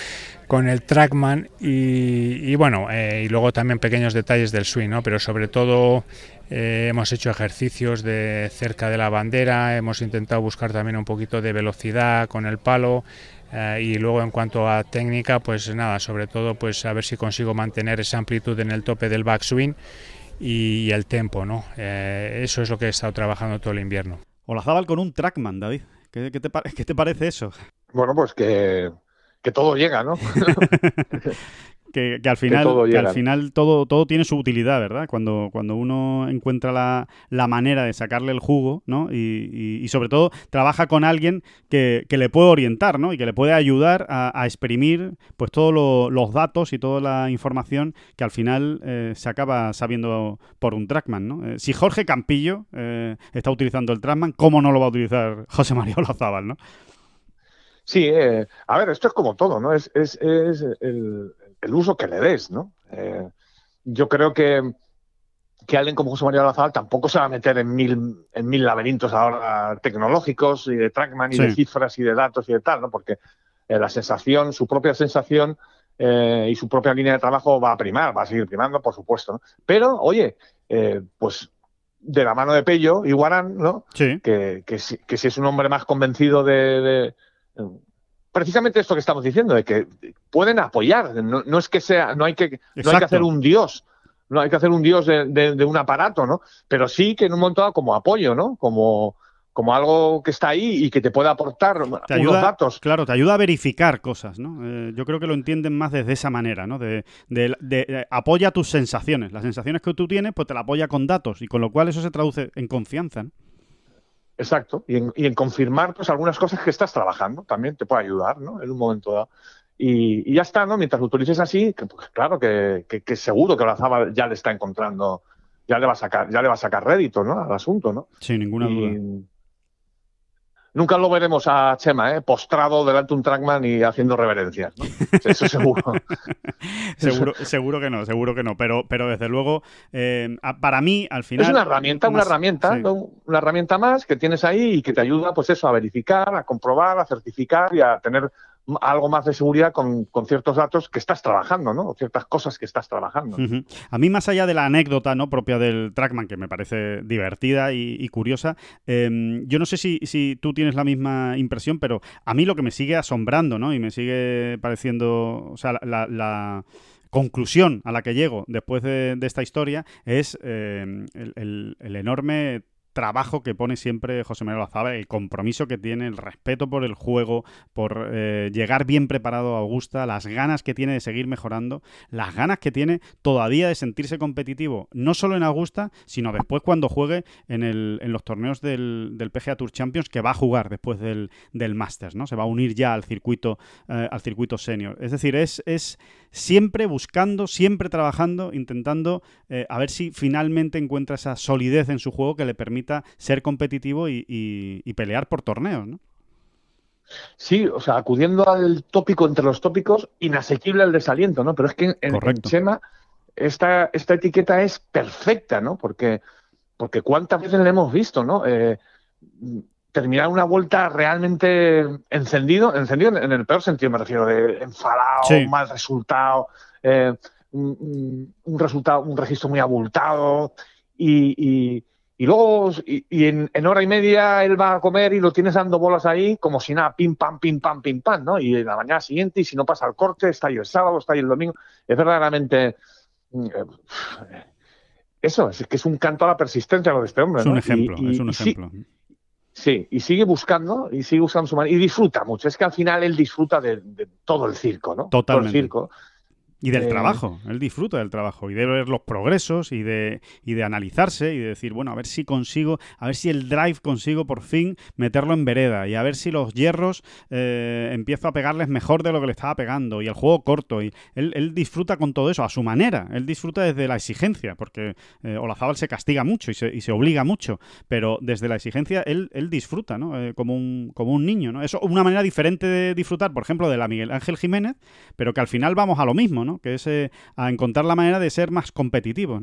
con el Trackman y, y bueno, eh, y luego también pequeños detalles del swing, ¿no? Pero sobre todo eh, hemos hecho ejercicios de cerca de la bandera, hemos intentado buscar también un poquito de velocidad con el palo, Uh, y luego en cuanto a técnica, pues nada, sobre todo pues a ver si consigo mantener esa amplitud en el tope del backswing y, y el tempo, ¿no? Eh, eso es lo que he estado trabajando todo el invierno. Olazábal con un trackman, David. ¿Qué, qué, te, ¿Qué, te, parece eso? Bueno, pues que, que todo llega, ¿no? que, que, al final, que, todo, que al final todo, todo tiene su utilidad, ¿verdad? Cuando, cuando uno encuentra la, la manera de sacarle el jugo, ¿no? Y, y, y sobre todo trabaja con alguien que, le puede orientar, ¿no? Y que le puede ayudar a, a exprimir pues todos lo, los datos y toda la información que al final eh, se acaba sabiendo por un trackman, ¿no? Eh, si Jorge Campillo eh, está utilizando el trackman, ¿cómo no lo va a utilizar José María Olazábal, ¿no? Sí, eh, a ver, esto es como todo, ¿no? Es, es, es el, el uso que le des, ¿no? Eh, yo creo que, que alguien como José María Lazal tampoco se va a meter en mil, en mil laberintos ahora tecnológicos y de trackman y sí. de cifras y de datos y de tal, ¿no? Porque eh, la sensación, su propia sensación eh, y su propia línea de trabajo va a primar, va a seguir primando, por supuesto, ¿no? Pero, oye, pues de la mano de Pello y Guarán, ¿no? Sí. Que, que, si, que si es un hombre más convencido de, de precisamente esto que estamos diciendo, de que pueden apoyar, no, no es que sea, no hay que, no hay que hacer un dios, no hay que hacer un dios de, de, de, un aparato, ¿no? Pero sí que en un momento dado como apoyo, ¿no? Como, como algo que está ahí y que te puede aportar te ayuda, unos datos. Claro, te ayuda a verificar cosas, ¿no? Eh, yo creo que lo entienden más desde esa manera, ¿no? De, de, de, apoya tus sensaciones. Las sensaciones que tú tienes, pues te la apoya con datos y con lo cual eso se traduce en confianza, ¿no? Exacto, y en, y en, confirmar pues algunas cosas que estás trabajando también te puede ayudar, ¿no? En un momento dado. Y, y ya está, ¿no? Mientras lo utilices así, que, pues, claro que, que, que, seguro que Olazaba ya le está encontrando, ya le va a sacar, ya le va a sacar rédito, ¿no? Al asunto, ¿no? Sin ninguna y, duda. Nunca lo veremos a Chema, ¿eh? postrado delante de un trackman y haciendo reverencias. ¿no? Eso seguro. seguro. Seguro que no, seguro que no. Pero, pero desde luego, eh, para mí, al final. Es una herramienta, más, una herramienta, sí. ¿no? una herramienta más que tienes ahí y que te ayuda, pues eso, a verificar, a comprobar, a certificar y a tener algo más de seguridad con, ciertos datos que estás trabajando, ¿no? O ciertas cosas que estás trabajando. A mí, más allá de la anécdota ¿no? propia del Trackman, que me parece divertida y, curiosa, em, yo no sé si, si, tú tienes la misma impresión, pero a mí lo que me sigue asombrando, ¿no? Y me sigue pareciendo, o sea, la, conclusión a la que llego después de, esta historia es em, el, enorme trabajo que pone siempre José Manuel Lazaba, el compromiso que tiene, el respeto por el juego, por eh, llegar bien preparado a Augusta, las ganas que tiene de seguir mejorando, las ganas que tiene todavía de sentirse competitivo, no solo en Augusta, sino después cuando juegue en, los torneos del, PGA Tour Champions que va a jugar después del, Masters, ¿no? Se va a unir ya al circuito, eh, al circuito senior. Es decir, es siempre buscando, siempre trabajando, intentando eh, a ver si finalmente encuentra esa solidez en su juego que le permite ser competitivo y, pelear por torneos, ¿no? Sí, o sea, acudiendo al tópico entre los tópicos, inasequible el desaliento, ¿no? Pero es que en, Chema esta, esta etiqueta es perfecta, ¿no? Porque, porque cuántas veces le hemos visto, ¿no? Eh, terminar una vuelta realmente encendido, encendido en el peor sentido, me refiero, de enfadado, mal resultado, eh, un, resultado, un registro muy abultado y, y luego, y, en, hora y media él va a comer y lo tienes dando bolas ahí como si nada, pim, pam, pim, pam, pim, pam, ¿no? Y en la mañana siguiente, y si no pasa el corte, está ahí el sábado, está ahí el domingo. Es verdaderamente... Mm, eh, eso, es que es un canto a la persistencia lo de este hombre. Es un ejemplo, es un ejemplo. Sí, y sigue buscando, y sigue usando su manera, y disfruta mucho. Es que al final él disfruta de, todo el circo, ¿no? Totalmente. Todo el circo. Y del eh, trabajo, él disfruta del trabajo y de ver los progresos y de, y de analizarse y de decir, bueno, a ver si consigo, a ver si el drive consigo por fin meterlo en vereda y a ver si los hierros eh, empiezo a pegarles mejor de lo que le estaba pegando y el juego corto. Y él, disfruta con todo eso a su manera, él disfruta desde la exigencia, porque eh, Olazábal se castiga mucho y se, y se, obliga mucho, pero desde la exigencia él, él disfruta, ¿no? Eh, como, un, como un niño, ¿no? Eso una manera diferente de disfrutar, por ejemplo, de la Miguel Ángel Jiménez, pero que al final vamos a lo mismo, que es eh, a encontrar la manera de ser más competitivo.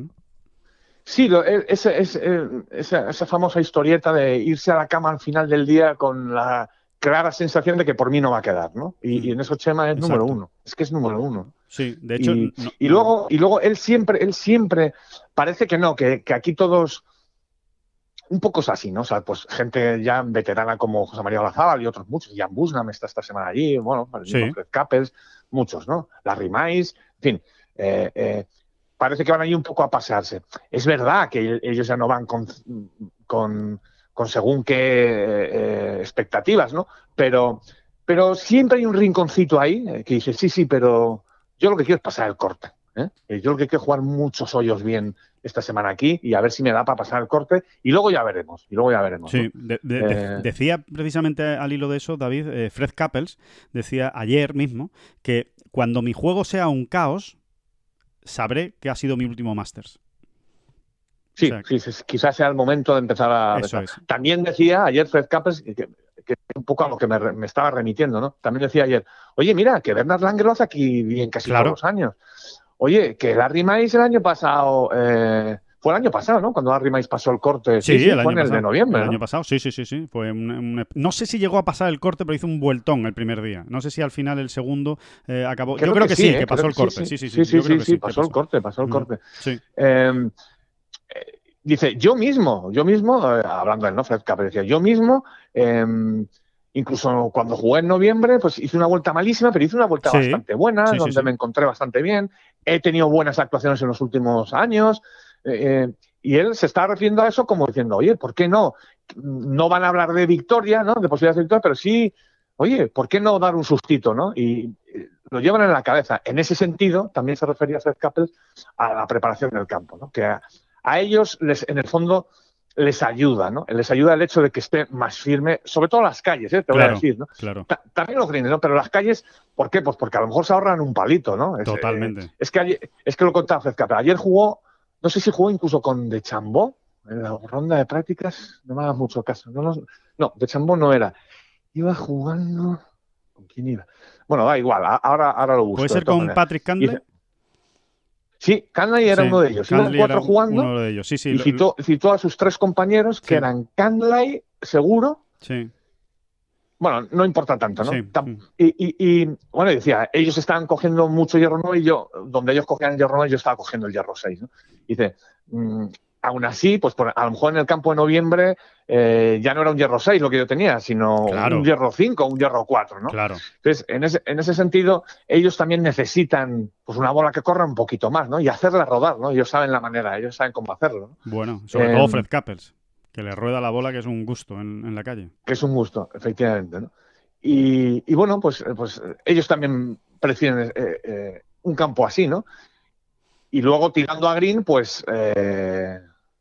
Sí, eh, esa, famosa historieta de irse a la cama al final del día con la clara sensación de que por mí no va a quedar, ¿no? Y, en eso Chema es número uno. Es que es número uno. Sí, de hecho. Y, luego, y luego él siempre, él siempre parece que no, que, aquí todos un poco es así, ¿no? O sea, pues gente ya veterana como José María Olazábal y otros muchos, Jan Busnam está esta semana allí, bueno, el Capels, muchos, ¿no? Larry Mais, en fin, eh, eh, parece que van ahí un poco a pasarse. Es verdad que ellos ya no van con, con, según qué eh, expectativas, ¿no? Pero, pero siempre hay un rinconcito ahí que dice, sí, sí, pero yo lo que quiero es pasar el corte. Yo lo que quiero es jugar muchos hoyos bien esta semana aquí y a ver si me da para pasar el corte y luego ya veremos. Y luego ya veremos. Sí, decía precisamente al hilo de eso, David, Fred Couples decía ayer mismo que cuando mi juego sea un caos, sabré que ha sido mi último Masters. Sí, quizás sea el momento de empezar a... También decía ayer Fred Capes, que, un poco a lo que me, estaba remitiendo, ¿no? También decía ayer, oye, mira, que Bernard Langer lo hace aquí bien casi todos los años. Oye, que Larry Mice el año pasado eh, fue el año pasado, ¿no? Cuando Mais pasó el corte. Sí, el fue en el de noviembre. El año pasado, sí, sí, sí, sí. Fue no sé si llegó a pasar el corte, pero hizo un vueltón el primer día. No sé si al final el segundo eh, acabó. yo creo que, sí, ¿eh? que pasó el corte. Sí, sí, sí. Sí, sí, sí, pasó el corte, pasó el corte. Sí. Em, dice, yo mismo, yo mismo, hablando del no, Fred Capper, decía, yo mismo. Incluso cuando jugué en noviembre, pues hice una vuelta malísima, pero hice una vuelta bastante buena, donde me encontré bastante bien. He tenido buenas actuaciones en los últimos años. Eh, y él se está refiriendo a eso como diciendo, oye, ¿por qué no? No van a hablar de victoria, ¿no? De posibilidades de victoria, pero sí, oye, ¿por qué no dar un sustito, ¿no? Y eh, lo llevan en la cabeza. En ese sentido, también se refería a Seth Capel a la preparación del campo, ¿no? Que a, ellos, les, en el fondo, les ayuda, ¿no? Les ayuda el hecho de que esté más firme, sobre todo las calles, ¿eh? te voy a decir, ¿no? Claro. También los greens, ¿no? Pero las calles, ¿por qué? Pues porque a lo mejor se ahorran un palito, ¿no? Totalmente. es, que, es que lo contaba Fred Capel. Ayer jugó no sé si jugó incluso con De Chambó, en la ronda de prácticas, no me hagas mucho caso. No, De Chambó no era. Iba jugando. ¿Con quién iba? Bueno, da igual, ahora, ahora lo busco. ¿Puede ser con Patrick Candley? Sí, Candley era uno de ellos. Iban cuatro jugando. Uno de ellos. Sí, sí, y citó, a sus tres compañeros, que eran Candley, seguro. Sí. bueno, no importa tanto, ¿no? Sí. Tam- Y, y- y, bueno, decía, ellos estaban cogiendo mucho hierro 9 y yo, donde ellos cogían el hierro 9, yo estaba cogiendo el hierro 6, ¿no? Y dice, mm, aún así, pues por- a lo mejor en el campo de noviembre eh, ya no era un hierro 6 lo que yo tenía, sino Claro. un hierro 5, un hierro 4, ¿no? Claro. Entonces, en ese, en ese sentido, ellos también necesitan pues una bola que corra un poquito más, ¿no? Y hacerla rodar, ¿no? Ellos saben la manera, ellos saben cómo hacerlo, ¿no? Bueno, sobre Em, todo Fred Couples, que le rueda la bola, que es un gusto en, en la calle. que es un gusto, efectivamente. ¿no? Y, y bueno, pues, pues ellos también prefieren eh, eh, un campo así, ¿no? Y luego tirando a Green, pues,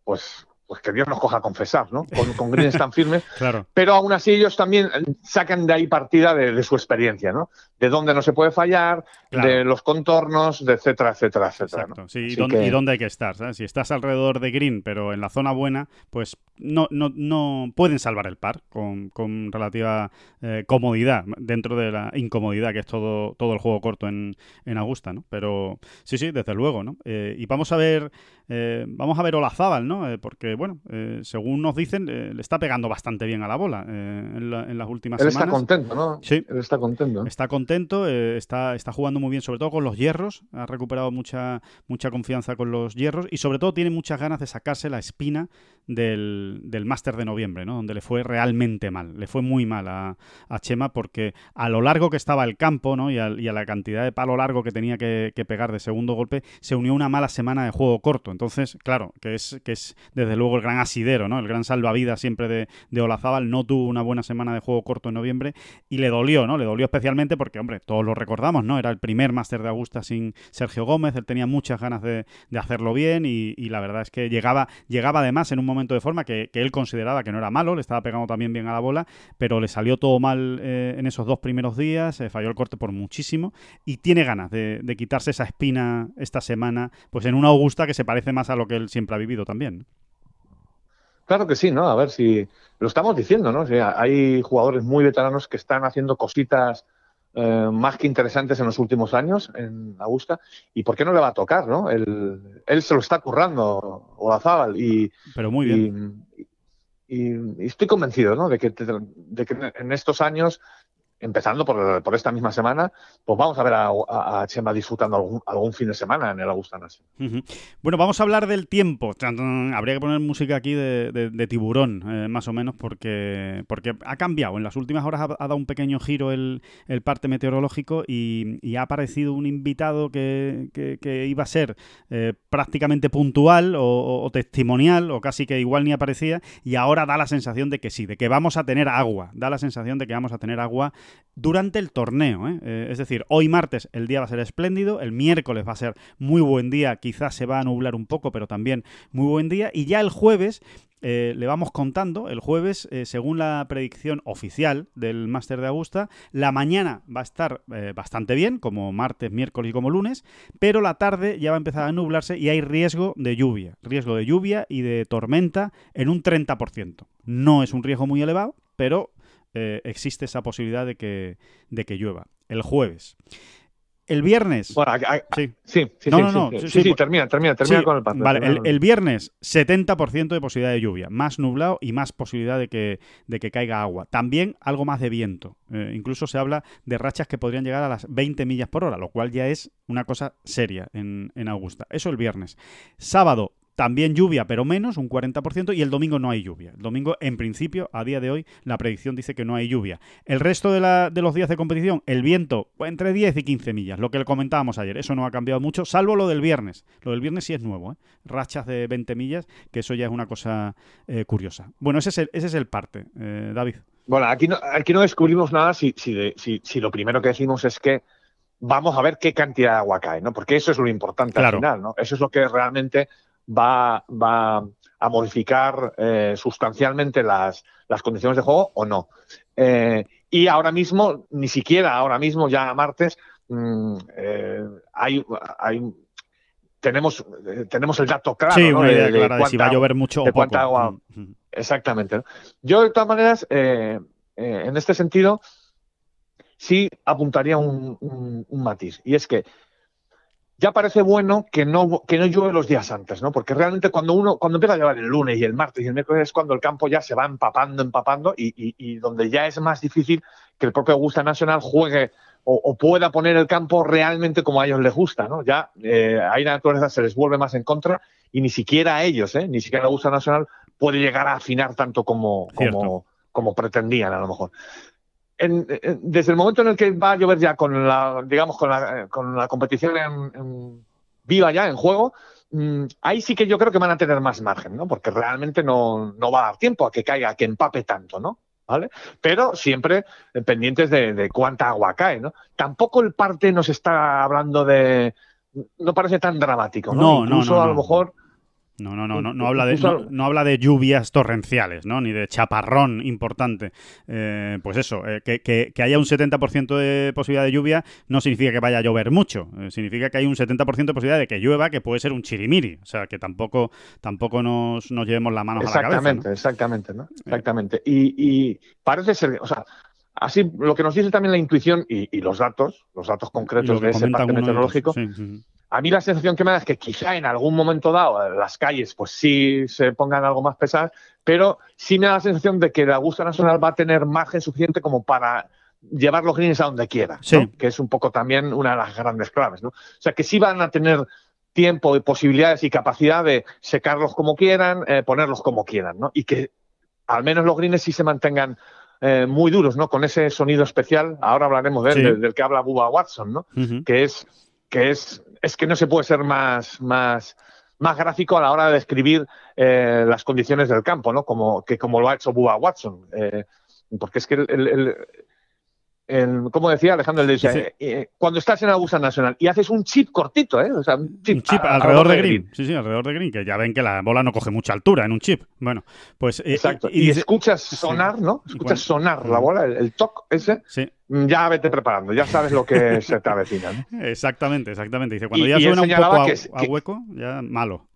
pues, pues que Dios nos coja a confesar, ¿no? Con, con Green están firmes, Claro. pero aún así ellos también sacan de ahí partida de, de su experiencia, ¿no? De dónde no se puede fallar, Claro. de los contornos, de etcétera, etcétera, etcétera. Exacto. ¿no? Sí, y dónde, que- y dónde hay que estar. ¿sabes? Si estás alrededor de Green, pero en la zona buena, pues no, no, no pueden salvar el par con, con relativa eh, comodidad, dentro de la incomodidad que es todo, todo el juego corto en, en Augusta, ¿no? Pero sí, sí, desde luego, ¿no? Eh, y vamos a ver, eh, vamos a ver Olazábal, ¿no? Porque, bueno, según nos dicen, le está pegando bastante bien a la bola en, la- en las últimas Él está semanas. contento, ¿no? Sí. Él está contento. Está contento, eh, está, está jugando muy bien, sobre todo con los hierros. Ha recuperado mucha, mucha confianza con los hierros y sobre todo tiene muchas ganas de sacarse la espina del, del Máster de noviembre, ¿no? donde le fue realmente mal. Le fue muy mal a, a Chema porque a lo largo que estaba el campo ¿no? y, a, la cantidad de palo largo que tenía que, que pegar de segundo golpe, se unió una mala semana de juego corto. Entonces, claro, que es, que es desde luego el gran asidero, ¿no? el gran salvavidas siempre de, de Olazábal. No tuvo una buena semana de juego corto en noviembre y le dolió, ¿no? Le dolió especialmente porque, hombre, todos lo recordamos, ¿no? Era el primer máster de Augusta sin Sergio Gómez, él tenía muchas ganas de, hacerlo bien y, la verdad es que llegaba, llegaba además en un momento de forma que, él consideraba que no era malo, le estaba pegando también bien a la bola, pero le salió todo mal eh, en esos dos primeros días, eh, falló el corte por muchísimo y tiene ganas de, de quitarse esa espina esta semana, pues en una Augusta que se parece más a lo que él siempre ha vivido también. Claro que sí, ¿no? A ver si lo estamos diciendo, ¿no? O sea, hay jugadores muy veteranos que están haciendo cositas eh, más que interesantes en los últimos años en Augusta. ¿Y por qué no le va a tocar, no? Él, él se lo está currando, Olazábal, y, Pero muy bien. y, y- y estoy convencido, ¿no? De que, de que en estos años, empezando por, por esta misma semana, pues vamos a ver a, a- Chema disfrutando algún, algún fin de semana en el Augusta. Bueno, vamos a hablar del tiempo. Habría que poner música aquí de, de- tiburón, eh, más o menos, porque, porque ha cambiado. En las últimas horas ha, dado un pequeño giro el, el parte meteorológico y, y ha aparecido un invitado que, que- iba a ser eh, prácticamente puntual o testimonial, o casi que igual ni aparecía, y ahora da la sensación de que sí, de que vamos a tener agua. Da la sensación de que vamos a tener agua durante el torneo. ¿eh? Eh, es decir, hoy martes el día va a ser espléndido, el miércoles va a ser muy buen día, quizás se va a nublar un poco, pero también muy buen día, y ya el jueves... eh, le vamos contando, el jueves, según la predicción oficial del Máster de Augusta, la mañana va a estar bastante bien, como martes, miércoles y como lunes, pero la tarde ya va a empezar a nublarse y hay riesgo de lluvia, riesgo de lluvia y de tormenta en un 30%. No es un riesgo muy elevado, pero eh, existe esa posibilidad de que, de que llueva. El jueves. El viernes. Bueno, a- a- sí. sí, sí, No, sí, no, sí, no, sí, sí, por- termina, termina, termina con el parte. Vale, el viernes 70% de posibilidad de lluvia, más nublado y más posibilidad de que, de que caiga agua. También algo más de viento. Eh, incluso se habla de rachas que podrían llegar a las 20 millas por hora, lo cual ya es una cosa seria en, en Augusta. Eso el viernes. Sábado, también lluvia, pero menos, un 40%, y el domingo no hay lluvia. El domingo, en principio, a día de hoy, la predicción dice que no hay lluvia. El resto de, la- de los días de competición, el viento pues, entre 10 y 15 millas, lo que le comentábamos ayer. Eso no ha cambiado mucho, salvo lo del viernes. Lo del viernes sí es nuevo, ¿eh? Rachas de 20 millas, que eso ya es una cosa eh, curiosa. Bueno, ese es el, ese es el parte, eh, David. Bueno, aquí no, aquí no descubrimos nada si, si, de- si- si lo primero que decimos es que vamos a ver qué cantidad de agua cae, ¿no? Porque eso es lo importante Claro. al final, ¿no? Eso es lo que realmente va, va a modificar eh, sustancialmente las, las condiciones de juego o no. Eh, y ahora mismo, ni siquiera ahora mismo, ya martes, mm, eh, hay, hay tenemos, tenemos el dato claro sí, ¿no? una de- idea de de si va a cuánta- llover mucho o poco. cuánta agua- Mm, mm. Exactamente. ¿no? Yo, de todas maneras, en este sentido, sí apuntaría un, un- un matiz. Y es que ya parece bueno que no, que no llueve los días antes, ¿no? Porque realmente cuando uno, cuando empieza a llover el lunes y el martes y el miércoles es cuando el campo ya se va empapando, empapando y, y, donde ya es más difícil que el propio Augusta Nacional juegue o, pueda poner el campo realmente como a ellos les gusta, ¿no? Ya eh, ahí la naturaleza se les vuelve más en contra y ni siquiera a ellos, ¿eh? Ni siquiera Augusta Nacional puede llegar a afinar tanto como, como, como pretendían a lo mejor desde el momento en el que va a llover ya con la, digamos, con la, con la competición en, viva ya, en juego, mm, ahí sí que yo creo que van a tener más margen, ¿no? Porque realmente no, no va a dar tiempo a que caiga, a que empape tanto, ¿no? ¿Vale? Pero siempre pendientes de, cuánta agua cae, ¿no? Tampoco el parte nos está hablando de. No parece tan dramático, ¿no? No, Incluso a lo mejor no, no, no, no, no habla de, no, habla de lluvias torrenciales, ¿no? Ni de chaparrón importante. Eh, pues eso, eh, que, que, haya un 70% de posibilidad de lluvia no significa que vaya a llover mucho. Eh, significa que hay un 70% de posibilidad de que llueva, que puede ser un chirimiri. O sea, que tampoco, tampoco nos, nos llevemos la mano a la cabeza. Exactamente, exactamente, ¿no? Exactamente. Y, y parece ser, o sea, así lo que nos dice también la intuición y, los datos, los datos concretos de ese parte meteorológico, a mí la sensación que me da es que quizá en algún momento dado las calles pues sí se pongan algo más pesadas, pero sí me da la sensación de que la Augusta Nacional va a tener margen suficiente como para llevar los greens a donde quiera, que es un poco también una de las grandes claves. ¿no? O sea, que sí van a tener tiempo y posibilidades y capacidad de secarlos como quieran, eh, ponerlos como quieran, ¿no? y que al menos los greens sí se mantengan eh, muy duros, ¿no? Con ese sonido especial, ahora hablaremos de él, del, que habla Bubba Watson, ¿no? Que es que es es que no se puede ser más, más, más gráfico a la hora de describir eh, las condiciones del campo, ¿no? Como, que como lo ha hecho Bubba Watson. Eh, porque es que el, como decía Alejandro, decía, eh, cuando estás en Augusta Nacional y haces un chip cortito, ¿eh? O sea, un chip, alrededor de green. Sí, sí, alrededor de green, que ya ven que la bola no coge mucha altura en un chip. Bueno, pues... Exacto. Y, escuchas sonar, ¿no? Escuchas sonar la bola, el, el toque ese. Sí. Mm, ya vete preparando, ya sabes lo que se te avecina. ¿no? Exactamente, exactamente. Dice, cuando ya suena un poco a, hueco, ya malo.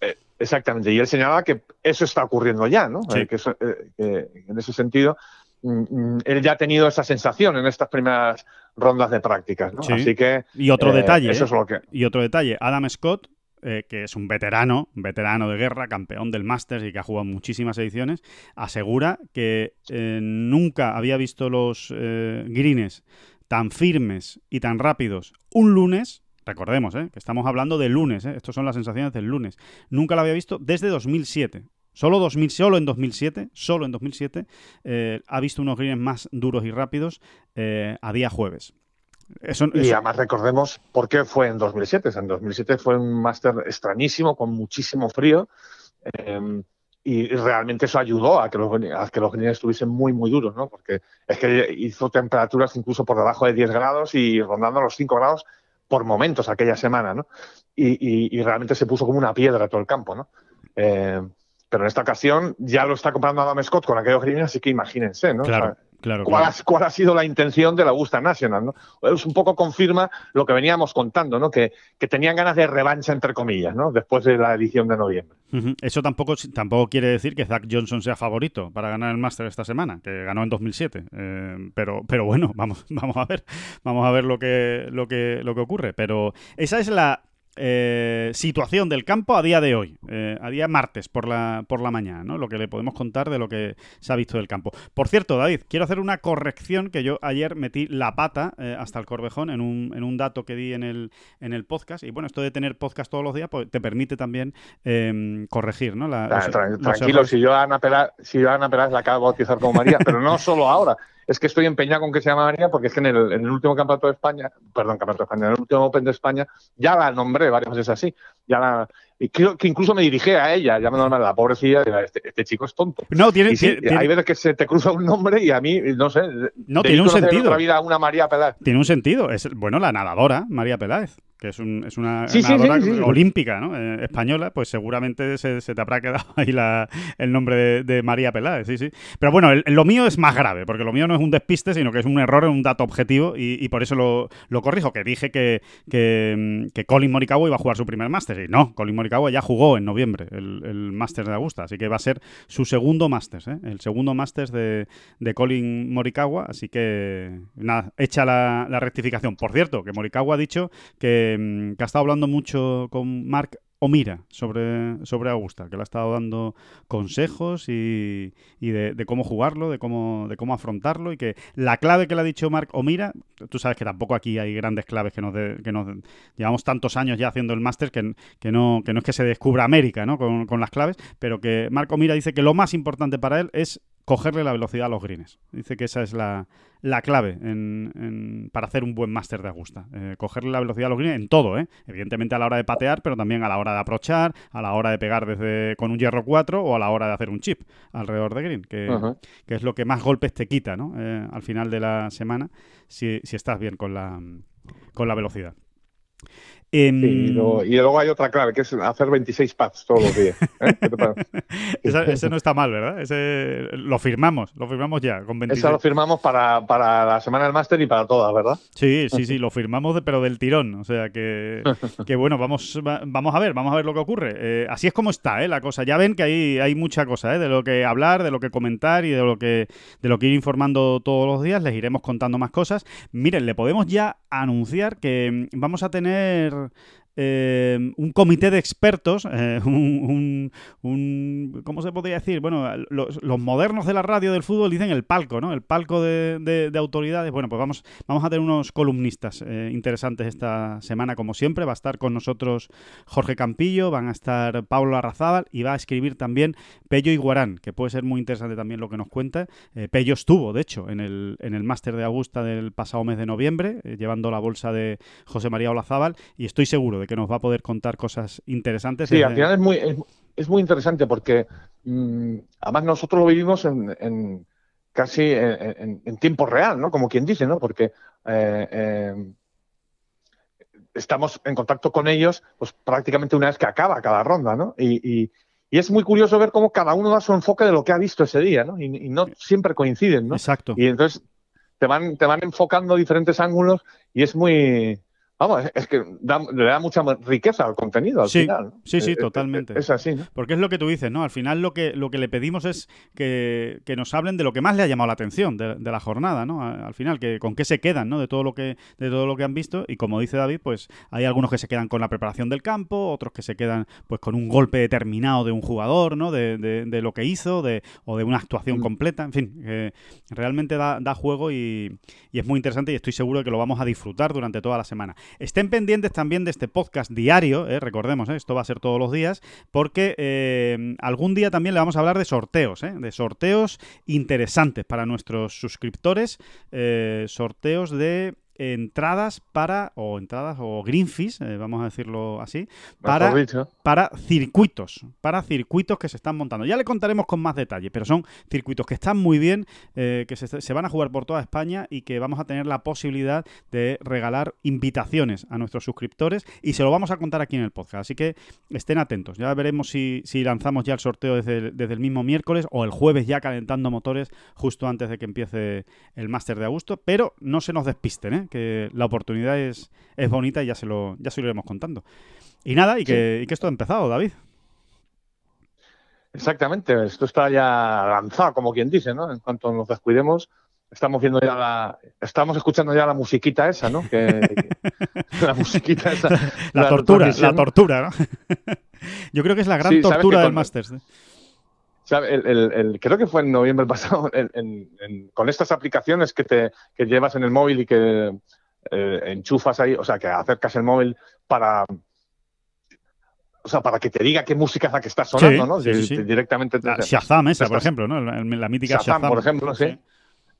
Eh, exactamente, y él señalaba que eso está ocurriendo ya, ¿no? Eh, que, en ese sentido él ya ha tenido esa sensación en estas primeras rondas de prácticas, ¿no? Así que y otro eh, detalle, eso es lo que y otro detalle, Adam Scott eh, que es un veterano, veterano de guerra, campeón del Masters y que ha jugado muchísimas ediciones, asegura que eh, nunca había visto los greens tan firmes y tan rápidos un lunes. Recordemos, que estamos hablando del lunes, estos son las sensaciones del lunes. Nunca lo había visto desde 2007. Solo, 2000, solo en 2007, solo en 2007, eh, ha visto unos greens más duros y rápidos eh, a día jueves. Y además recordemos por qué fue en 2007. en 2007 fue un máster extrañísimo, con muchísimo frío. Em, y realmente eso ayudó a que los, a que los greens estuviesen muy, muy duros, ¿no? Porque es que hizo temperaturas incluso por debajo de 10 grados y rondando los 5 grados por momentos aquella semana, ¿no? Y, realmente se puso como una piedra todo el campo, ¿no? Pero en esta ocasión ya lo está comprando Adam Scott con aquellos greens, así que imagínense, ¿no? Claro. Claro, ¿cuál, Ha, ¿cuál, Ha, sido la intención de la Augusta National? ¿no? Es un poco confirma lo que veníamos contando, ¿no? que, que tenían ganas de revancha, entre comillas, ¿no? después de la edición de noviembre. Eso tampoco, tampoco quiere decir que Zach Johnson sea favorito para ganar el Master esta semana, que ganó en 2007. Eh, pero, pero bueno, vamos, vamos a ver, vamos a ver lo que, lo que, lo que ocurre. Pero esa es la, eh, situación del campo a día de hoy, eh, a día martes por la, por la mañana, ¿no? Lo que le podemos contar de lo que se ha visto del campo. Por cierto, David, quiero hacer una corrección que yo ayer metí la pata eh, hasta el corvejón en un, en un dato que di en el, en el podcast. Y bueno, esto de tener podcast todos los días pues, te permite también em, corregir, ¿no? tranquilo, si yo a Ana Peláez, si yo Ana la acabo de bautizar como María, pero no solo ahora es que estoy empeñado con que se llama María porque es que en el, último campeonato de España, perdón, campeonato de España, en el último Open de España, ya la nombré varias veces así. Ya la, y creo que incluso me dirigí a ella, llamándome a la pobrecilla, este, este, chico es tonto. No, tiene, Hay veces que se te cruza un nombre y a mí, no sé. No, tiene un sentido. vida una María Peláez. Tiene un sentido. Es, bueno, la nadadora, María Peláez que es, un, es una olímpica ¿no? Eh, española, pues seguramente se, te habrá quedado ahí la, el nombre de, María Peláez, sí, sí. Pero bueno, lo mío es más grave, porque lo mío no es un despiste, sino que es un error en un dato objetivo y, por eso lo, corrijo, que dije que, que, que Colin Morikawa iba a jugar su primer máster No, Colin Morikawa ya jugó en noviembre el, el Masters de Augusta, así que va a ser su segundo Masters, ¿eh? el segundo Masters de, de Colin Morikawa, así que nada, echa la, la rectificación. Por cierto, que Morikawa ha dicho que, mm, que ha estado hablando mucho con Mark Omira sobre, sobre Augusta, que le ha estado dando consejos y, y de, cómo jugarlo, de cómo, de cómo afrontarlo y que la clave que le ha dicho Mark Omira, tú sabes que tampoco aquí hay grandes claves que nos, de- que nos llevamos tantos años ya haciendo el máster que, que, no, que no es que se descubra América ¿no? con, con las claves, pero que Mark Omira dice que lo más importante para él es cogerle la velocidad a los greens. Dice que esa es la, la clave en- en- para hacer un buen máster de Augusta. Eh, cogerle la velocidad a los greens en todo, ¿eh? Evidentemente a la hora de patear, pero también a la hora de aprochar, a la hora de pegar desde con un hierro 4 o a la hora de hacer un chip alrededor de green, que, es lo que más golpes te quita, ¿no? Eh, al final de la semana, si, si estás bien con la, con la velocidad. Em, Sí, y, luego, y luego hay otra clave, que es hacer 26 pads todos los días. ¿eh? Ese no está mal, ¿verdad? Ese lo firmamos, lo firmamos ya, con 26. Eso lo firmamos para, para la semana del máster y para todas, ¿verdad? Sí, sí, sí, lo firmamos, de- pero del tirón. O sea que, que bueno, vamos, va- vamos a ver, vamos a ver lo que ocurre. Eh, así es como está ¿eh? la cosa. Ya ven que hay, hay mucha cosa ¿eh? de lo que hablar, de lo que comentar y de lo que, de lo que ir informando todos los días. Les iremos contando más cosas. Miren, le podemos ya anunciar que mm, vamos a tener So. Eh, un comité de expertos, eh, un, un- ¿cómo se podría decir? Bueno, los, los modernos de la radio del fútbol dicen el palco, ¿no? El palco de, de- de autoridades. Bueno, pues vamos, vamos a tener unos columnistas eh, interesantes esta semana, como siempre. Va a estar con nosotros Jorge Campillo, van a estar Pablo Arrazábal y va a escribir también Pello Iguarán, que puede ser muy interesante también lo que nos cuenta. Eh, Pello estuvo, de hecho, en el, en el máster de Augusta del pasado mes de noviembre, llevando la bolsa de José María Olazábal, y estoy seguro de que nos va a poder contar cosas interesantes. Sí, desde- al final es muy, es, es muy interesante porque mm, además nosotros lo vivimos en, en casi en, en- en tiempo real, ¿no? Como quien dice, ¿no? Porque eh, eh, estamos en contacto con ellos pues prácticamente una vez que acaba cada ronda, ¿no? Y, y- y es muy curioso ver cómo cada uno da su enfoque de lo que ha visto ese día, ¿no? Y, y no siempre coinciden, ¿no? Exacto. Y entonces te van, te van enfocando diferentes ángulos y es muy... Vamos, es- que da- le da mucha riqueza al contenido al Sí, final. sí, sí, Eh, eh, totalmente. Es así, ¿no? Porque es lo que tú dices, ¿no? Al final lo que, lo que le pedimos es que, que nos hablen de lo que más le ha llamado la atención de, de la jornada, ¿no? Al final, que con qué se quedan, ¿no? De todo lo que, de todo lo que han visto. Y como dice David, pues hay algunos que se quedan con la preparación del campo, otros que se quedan pues con un golpe determinado de un jugador, ¿no? De, de- de lo que hizo, de, o de una actuación Mm. completa. En fin, que realmente da, da juego y, y es muy interesante y estoy seguro de que lo vamos a disfrutar durante toda la semana. Estén pendientes también de este podcast diario, ¿eh? recordemos, ¿eh? esto va a ser todos los días, porque eh, algún día también le vamos a hablar de sorteos, de sorteos interesantes para nuestros suscriptores, sorteos de entradas para, o entradas, o green fees, eh, vamos a decirlo así, para, para circuitos, para circuitos que se están montando. Ya le contaremos con más detalle, pero son circuitos que están muy bien, eh, que se, se van a jugar por toda España y que vamos a tener la posibilidad de regalar invitaciones a nuestros suscriptores y se lo vamos a contar aquí en el podcast. Así que estén atentos. Ya veremos si, si lanzamos ya el sorteo desde el, desde el mismo miércoles o el jueves ya calentando motores justo antes de que empiece el máster de agosto, pero no se nos despisten, ¿eh? Que la oportunidad es, es bonita y ya se lo, ya se lo iremos contando. Y nada, y que, y que esto ha empezado, David. Exactamente, esto está ya lanzado, como quien dice, ¿no? En cuanto nos descuidemos, estamos viendo ya la, estamos escuchando ya la musiquita esa, ¿no? Que, que- la musiquita esa. La, tortura, la tortura, ¿no? Yo creo que es la gran Sí, tortura del con- Masters. ¿eh? El- el- el- creo que fue en noviembre pasado, en- en- en- con estas aplicaciones que te que llevas en el móvil y que eh, enchufas ahí, o sea, que acercas el móvil para o sea, para que te diga qué música es la que está sonando, Sí, ¿no? sí, sí, directamente. te- La Shazam esa, por ejemplo, ¿no? La, la mítica Shazam, Shazam. por ejemplo, sí.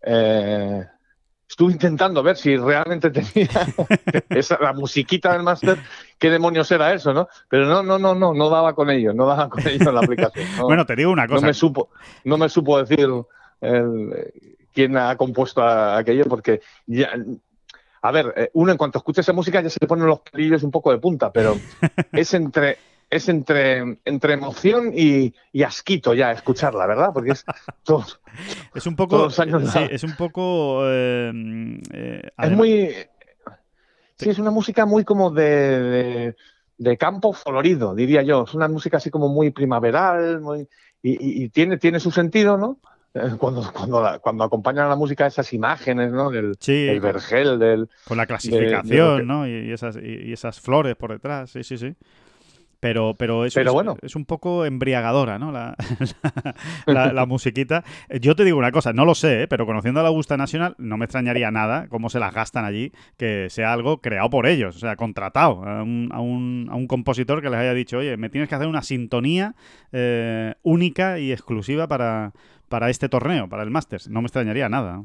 Eh, estuve intentando ver si realmente tenía esa, la musiquita del máster, qué demonios era eso, ¿no? Pero no, no, no, no, no daba con ello, no daba con ello en la aplicación. no. Bueno, te digo una no cosa. me supo, no me supo decir el, quién ha compuesto a- aquello, porque ya, a ver, eh, uno en cuanto escucha esa música ya se le ponen los pelillos un poco de punta, pero es entre es entre, entre emoción y, y asquito ya escucharla, ¿verdad? Porque es todo, Es un poco. todos los años sí, la- es un poco. eh, eh, es además- muy sí, es una música muy como de, de, de campo florido, diría yo. Es una música así como muy primaveral, muy, y, tiene, tiene su sentido, ¿no? Eh, cuando, cuando, cuando acompañan a la música esas imágenes, ¿no? Del el vergel, del... Con la clasificación, ¿no? Y, esas, y, esas flores por detrás, sí, sí, sí. Pero, pero, eso es, bueno. es un poco embriagadora, ¿no? La, la, musiquita. Yo te digo una cosa, no lo sé, ¿eh? pero conociendo a la Augusta Nacional, no me extrañaría nada cómo se las gastan allí, que sea algo creado por ellos, o sea, contratado a un, a un, a un compositor que les haya dicho, oye, me tienes que hacer una sintonía eh, única y exclusiva para, para este torneo, para el Masters. No me extrañaría nada.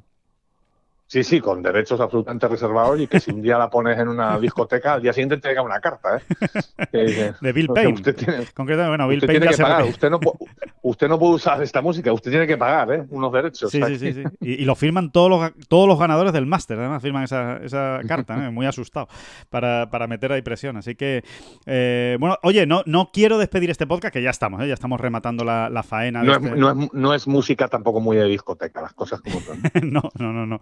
Sí, sí, con derechos absolutamente reservados y que si un día la pones en una discoteca, al día siguiente te llega una carta, ¿eh? de Bill Payne. Usted tiene, Concretamente, bueno, Bill Payne tiene que pagar. Usted no, usted no puede usar esta música, usted tiene que pagar, ¿eh? Unos derechos. Sí, sí, sí, Y, lo firman todos los, todos los ganadores del máster, además firman esa, esa carta, ¿eh? Muy asustado para, para, meter ahí presión. Así que, eh, bueno, oye, no, no quiero despedir este podcast, que ya estamos, ¿eh? Ya estamos rematando la, la faena. No, es, este no, es, no es música tampoco muy de discoteca, las cosas como son. no, no, no, no.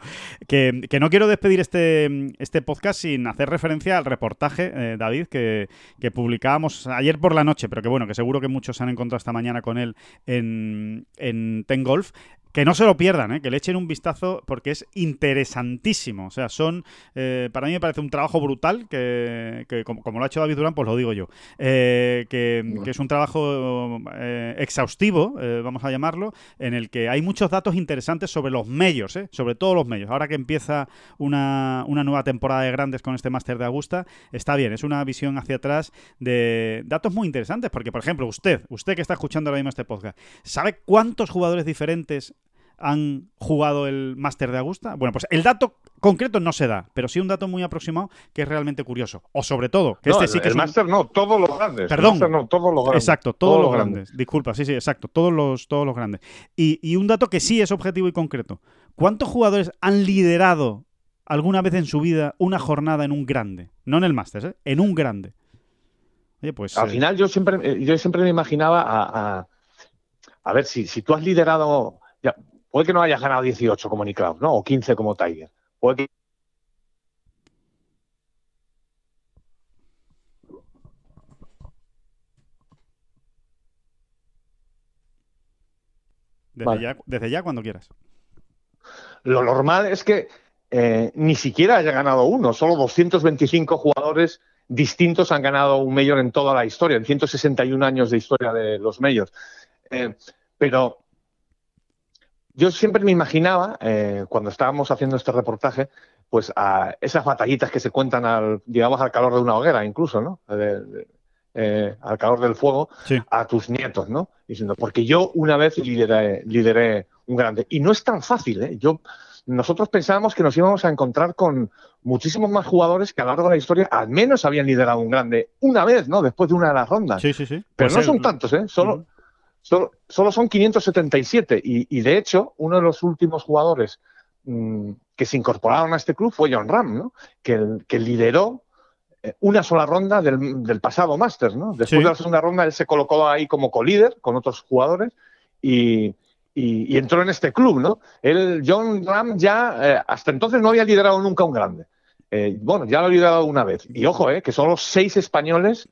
Que, no quiero despedir este, este podcast sin hacer referencia al reportaje, eh, David, que, que, publicábamos ayer por la noche, pero que bueno, que seguro que muchos se han encontrado esta mañana con él en, en Ten Golf, que no se lo pierdan, ¿eh? que le echen un vistazo porque es interesantísimo. O sea, son. Eh, para mí me parece un trabajo brutal, que, como, lo ha hecho David Durán, pues lo digo yo. Eh, que, es un trabajo exhaustivo, vamos a llamarlo, en el que hay muchos datos interesantes sobre los medios, sobre todos los medios. Ahora que empieza una, una nueva temporada de grandes con este máster de Augusta, está bien, es una visión hacia atrás de datos muy interesantes, porque, por ejemplo, usted, usted que está escuchando ahora mismo este podcast, ¿sabe cuántos jugadores diferentes han jugado el Máster de Augusta? Bueno, pues el dato concreto no se da, pero sí un dato muy aproximado que es realmente curioso. O sobre todo, que este sí que el es Máster no, todos los grandes. Perdón. no, todos los grandes. Exacto, todos, los grandes. Disculpa, sí, sí, exacto, todos los, todos los grandes. Y, un dato que sí es objetivo y concreto. ¿Cuántos jugadores han liderado alguna vez en su vida una jornada en un grande? No en el Máster, ¿eh? en un grande. Oye, pues, Al eh, final yo siempre, eh, yo siempre me imaginaba a, a, ver si, si tú has liderado Puede que no hayas ganado 18 como Nick ¿no? O 15 como Tiger. Puede que Desde, ya, cuando quieras. Lo normal es que eh, ni siquiera haya ganado uno, solo 225 jugadores distintos han ganado un mayor en toda la historia, en 161 años de historia de los mayors. Eh, pero yo siempre me imaginaba, eh, cuando estábamos haciendo este reportaje, pues a esas batallitas que se cuentan al, digamos, al calor de una hoguera, incluso, ¿no? Eh, al calor del fuego, a tus nietos, ¿no? Diciendo, porque yo una vez lideré, lideré un grande. Y no es tan fácil, ¿eh? Yo, nosotros pensábamos que nos íbamos a encontrar con muchísimos más jugadores que a lo largo de la historia al menos habían liderado un grande una vez, ¿no? Después de una de las rondas. Sí, sí, sí. Pero no son tantos, ¿eh? Solo, Solo, son 577 y, y, de hecho uno de los últimos jugadores mm, que se incorporaron a este club fue John Ram, ¿no? que, que lideró eh, una sola ronda del, pasado Masters. ¿no? Después de la segunda ronda él se colocó ahí como colíder con otros jugadores y, y, entró en este club. ¿no? Él, John Ram ya eh, hasta entonces no había liderado nunca un grande. Eh, bueno, ya lo ha liderado una vez. Y ojo, eh, que solo seis españoles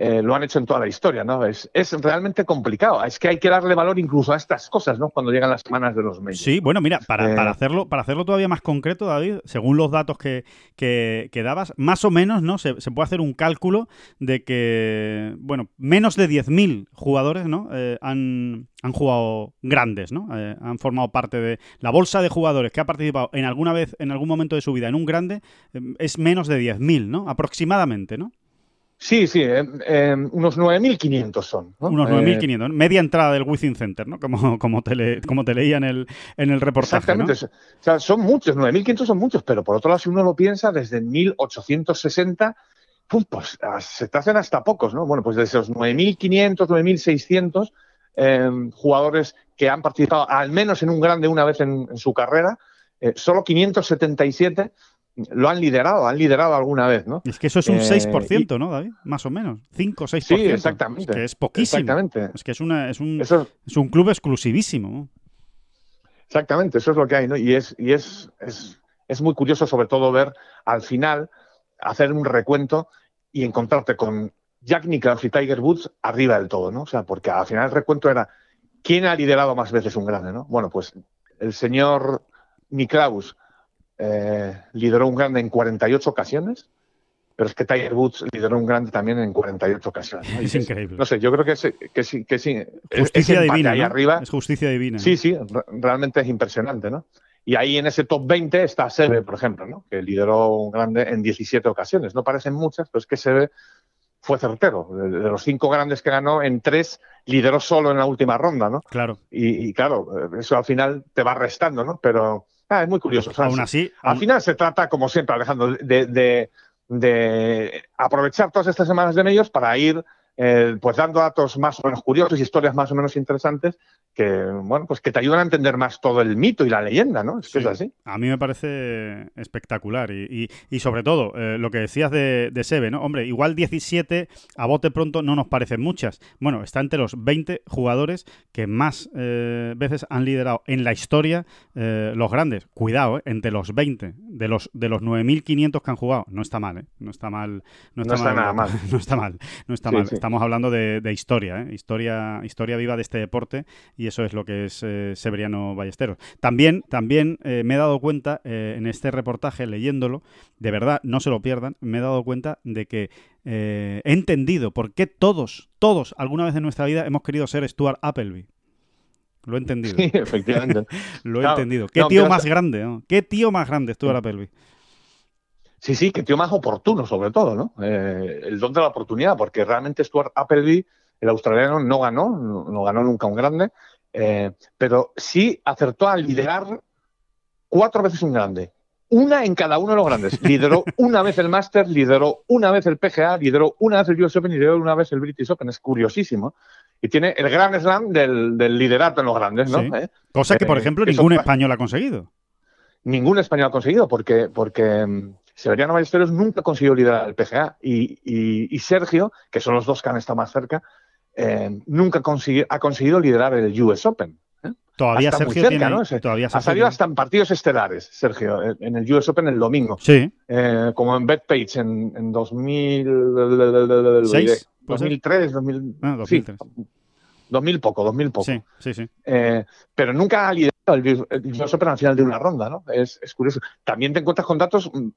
eh, lo han hecho en toda la historia, ¿no? Es, es, realmente complicado. Es que hay que darle valor incluso a estas cosas, ¿no? Cuando llegan las semanas de los medios. Sí, bueno, mira, para, para, eh, hacerlo, para hacerlo todavía más concreto, David, según los datos que, que, dabas, más o menos, ¿no? Se, puede hacer un cálculo de que, bueno, menos de 10.000 jugadores, ¿no? Eh, han, han jugado grandes, ¿no? han formado parte de la bolsa de jugadores que ha participado en alguna vez, en algún momento de su vida en un grande, es menos de 10.000, ¿no? Aproximadamente, ¿no? Sí, sí, eh, eh, unos 9.500 son. Unos 9.500, eh, media entrada del Within Center, ¿no? Como, como, te, como te leía en el, en el reportaje. Exactamente, o sea, son muchos, 9.500 son muchos, pero por otro lado, si uno lo piensa, desde 1860, pues ah, se te hacen hasta pocos, ¿no? Bueno, pues de esos 9.500, 9.600 jugadores que han participado al menos en un grande una vez en, en su carrera, solo 577 lo han liderado, han liderado alguna vez, ¿no? Es que eso es un 6%, eh, ¿no, David? Más o menos. 5 o 6%. Sí, exactamente. Es que es poquísimo. Exactamente. Es que es, una, es, un, es un club exclusivísimo. Exactamente, eso es lo que hay, ¿no? Y es, y es, es, es muy curioso, sobre todo, ver al final, hacer un recuento y encontrarte con Jack Nicklaus y Tiger Woods arriba del todo, ¿no? O sea, porque al final el recuento era quién ha liderado más veces un grande, ¿no? Bueno, pues el señor Nicklaus eh, lideró un grande en 48 ocasiones, pero es que Tiger Woods lideró un grande también en 48 ocasiones. Es increíble. No sé, yo creo que sí, que sí, que sí. Justicia divina, ahí ¿no? arriba. Es justicia divina. Sí, sí, re- realmente es impresionante, ¿no? Y ahí en ese top 20 está Seve, por ejemplo, ¿no? Que lideró un grande en 17 ocasiones. No parecen muchas, pero es que Seve fue certero. De, de los cinco grandes que ganó, en tres lideró solo en la última ronda, ¿no? Claro. Y, y claro, eso al final te va restando, ¿no? Pero ah, es muy curioso. Aún así, Al aún- final se trata, como siempre, Alejandro, de, de- de aprovechar todas estas semanas de medios para ir eh, pues dando datos más o menos curiosos, historias más o menos interesantes que, bueno, pues que te ayudan a entender más todo el mito y la leyenda, ¿no? Es que es así. A mí me parece espectacular. Y, y- y sobre todo, eh, lo que decías de, de Seve, ¿no? Hombre, igual 17 a bote pronto no nos parecen muchas. Bueno, está entre los 20 jugadores que más eh, veces han liderado en la historia eh, los grandes. Cuidado, ¿eh? entre los 20 de los, de los 9.500 que han jugado. No está mal, ¿eh? No está mal. No está, No está nada mal. No está mal. No está Sí, mal. sí. Estamos hablando de, de historia, ¿eh? Historia, historia viva de este deporte y eso es lo que es eh, Severiano Ballesteros. También, también eh, me he dado cuenta eh, en este reportaje, leyéndolo, de verdad, no se lo pierdan, me he dado cuenta de que he entendido por qué todos, todos, alguna vez en nuestra vida hemos querido ser Stuart Appleby. Lo he entendido. Sí, efectivamente. Lo he Claro. entendido. Qué No, tío más grande, ¿no? Qué tío más grande Stuart Appleby. Sí, sí, que tío más oportuno, sobre todo, ¿no? Eh, el don de la oportunidad, porque realmente Stuart Appleby, el australiano, no ganó, no, no ganó nunca un grande, eh, pero sí acertó a liderar cuatro veces un grande. Una en cada uno de los grandes. Lideró una vez el Master, lideró una vez el PGA, lideró una vez el US Open y lideró una vez el British Open. Es curiosísimo. Y tiene el gran slam del, del liderato en los grandes, ¿no? Sí. ¿Eh? Cosa que, por ejemplo, ningún pa- español ha conseguido. ningún español ha conseguido, porque, porque mm, Severiano Ballesteros nunca consiguió liderar el PGA y, y- y Sergio, que son los dos que han estado más cerca, eh, nunca ha conseguido liderar el US Open. ¿eh? Todavía Hasta Sergio cerca, tiene. ¿no? Ese- Todavía Ha salido hasta en partidos estelares, Sergio, en- en el US Open el domingo, Sí, eh, como en Betpage en, en 2000, ¿Seis? ¿Puede ser? 2003, 2000, Ah, 2003. sí, 2000 poco, 2000 poco. sí, sí, sí. Eh, pero nunca ha liderado el, el US Open al final de una ronda, ¿no? Es, es curioso. También te encuentras con datos mm,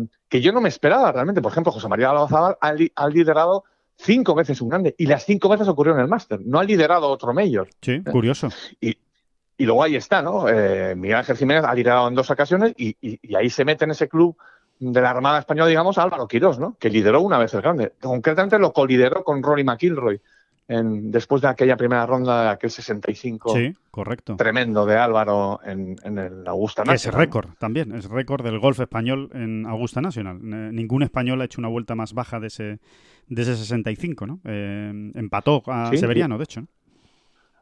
mm, que yo no me esperaba realmente. Por ejemplo, José María Alabazabal ha, li- ha liderado cinco veces un grande y las cinco veces ocurrió en el Máster. No ha liderado otro Mayor. Sí, curioso. Y, y luego ahí está, ¿no? Eh, Miguel Ángel Jiménez ha liderado en dos ocasiones y, y- y ahí se mete en ese club de la Armada Española, digamos, Álvaro Quirós, ¿no? Que lideró una vez el grande. Concretamente lo colideró con Rory McIlroy en, después de aquella primera ronda, de aquel 65 Sí, correcto. tremendo de Álvaro en, en el Augusta Que es récord también, es récord del golf español en Augusta National. Eh, ningún español ha hecho una vuelta más baja de ese, de ese 65, ¿no? Eh, empató a Sí, Severiano, de hecho. ¿no?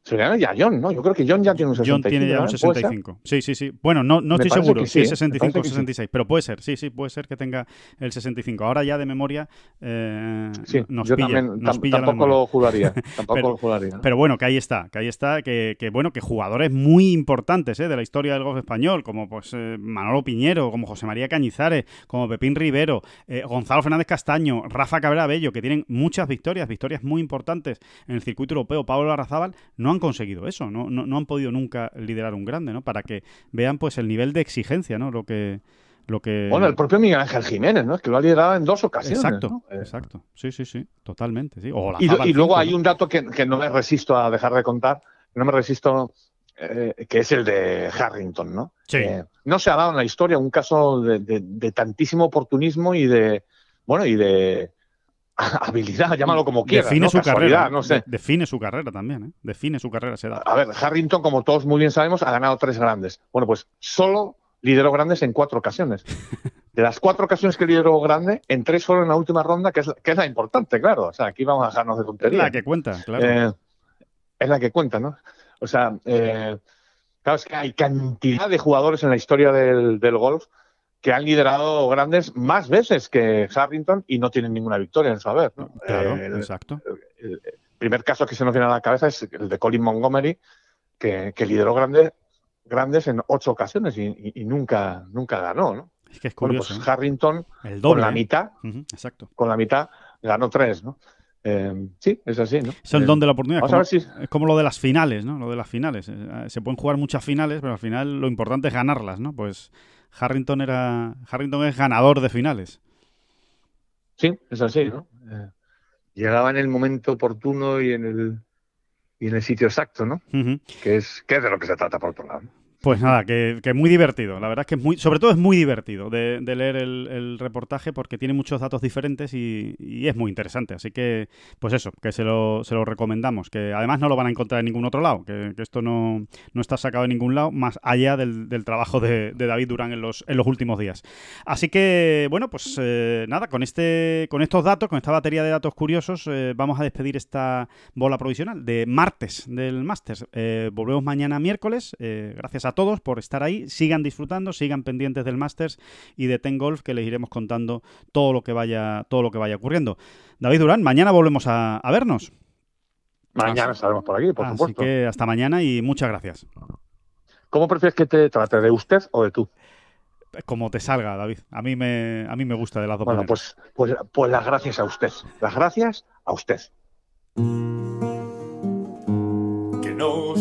Severiano y a John, ¿no? Yo creo que John ya tiene un 65. John tiene ya un ¿verdad? ¿Puede ser? 65. Sí, sí, sí. Bueno, no, no estoy seguro si sí, es ¿eh? Me 65 o parece que sí. 66, pero puede ser, sí, sí, puede ser que tenga el 65. Ahora ya de memoria eh, Sí, nos yo pilla, también nos pilla la tampoco lo juraría. Tampoco Pero- lo juraría. Pero bueno, que ahí está, que ahí está, que, que, bueno, que jugadores muy importantes ¿eh? de la historia del golf español, como pues eh, Manolo Piñero, como José María Cañizares, como Pepín Rivero, Gonzalo Fernández Castaño, Rafa Cabrera Bello, que tienen muchas victorias, victorias muy importantes en el circuito europeo, Pablo Arrazábal, no han conseguido eso, no, no, no han podido nunca liderar un grande, ¿no? Para que vean pues el nivel de exigencia, ¿no? Lo que lo que Bueno, el propio Miguel Ángel Jiménez, ¿no? Es que lo ha liderado en dos ocasiones. Exacto, ¿no? Eh, exacto. Sí, sí, sí, totalmente, sí. O Y, luego hay un dato que, que no me resisto a dejar de contar, no me resisto, eh, que es el de Harrington, ¿no? Sí. Eh, no se ha dado en la historia un caso de, de- de tantísimo oportunismo y de, bueno, y de habilidad, llámalo como quieras, define ¿no? su carrera, no sé. de- define su carrera también, ¿eh? Define su carrera se da. A ver, Harrington, como todos muy bien sabemos, ha ganado tres grandes. Bueno, pues solo lideró grandes en cuatro ocasiones. De las cuatro ocasiones que lideró grande, en tres solo en la última ronda, que es, que es la importante, claro. O sea, aquí vamos a dejarnos de tonterías. La que cuenta, claro. Eh, es la que cuenta, ¿no? O sea, eh, claro, es que hay cantidad de jugadores en la historia del, del golf que han liderado grandes más veces que Harrington y no tienen ninguna victoria en su haber. ¿no? claro, Eh, el, exacto. el primer caso que se nos viene a la cabeza es el de Colin Montgomery, que, que lideró grandes, grandes en ocho ocasiones y, y- y nunca, nunca ganó, ¿no? Es que es Bueno, curioso. pues ¿eh? Harrington, El con doble. la ¿eh? mitad, exacto. con la mitad, ganó tres, ¿no? Eh, sí, es así, ¿no? Es el don de la oportunidad. vamos como- a ver si- Es como lo de las finales, ¿no? Lo de las finales. Se pueden jugar muchas finales, pero al final lo importante es ganarlas, ¿no? Pues Harrington era. Harrington es ganador de finales. Sí, es así, ¿no? Eh, llegaba en el momento oportuno y en el, y en el sitio exacto, ¿no? Que es, que es de lo que se trata, por otro lado. Pues nada, que, que muy divertido. La verdad es que es muy, sobre todo es muy divertido de, leer el, reportaje porque tiene muchos datos diferentes y, es muy interesante. Así que, pues eso, que se lo, se lo recomendamos. Que además no lo van a encontrar en ningún otro lado, que, esto no, no está sacado en ningún lado, más allá del, trabajo de, David Durán en los, en los últimos días. Así que, bueno, pues eh, nada, con este, con estos datos, con esta batería de datos curiosos, eh, vamos a despedir esta bola provisional de martes del Masters. Eh, volvemos mañana miércoles. Eh, gracias a todos por estar ahí. Sigan disfrutando, sigan pendientes del Masters y de Ten Golf, que les iremos contando todo lo que vaya, todo lo que vaya ocurriendo. David Durán, mañana volvemos a, a vernos. Mañana estaremos por aquí, por Así supuesto. que hasta mañana y muchas gracias. ¿Cómo prefieres que te trate, de usted o de tú? Como te salga, David. A mí me, a mí me gusta de las dos Bueno, maneras. pues, pues, pues las gracias a usted. Las gracias a usted.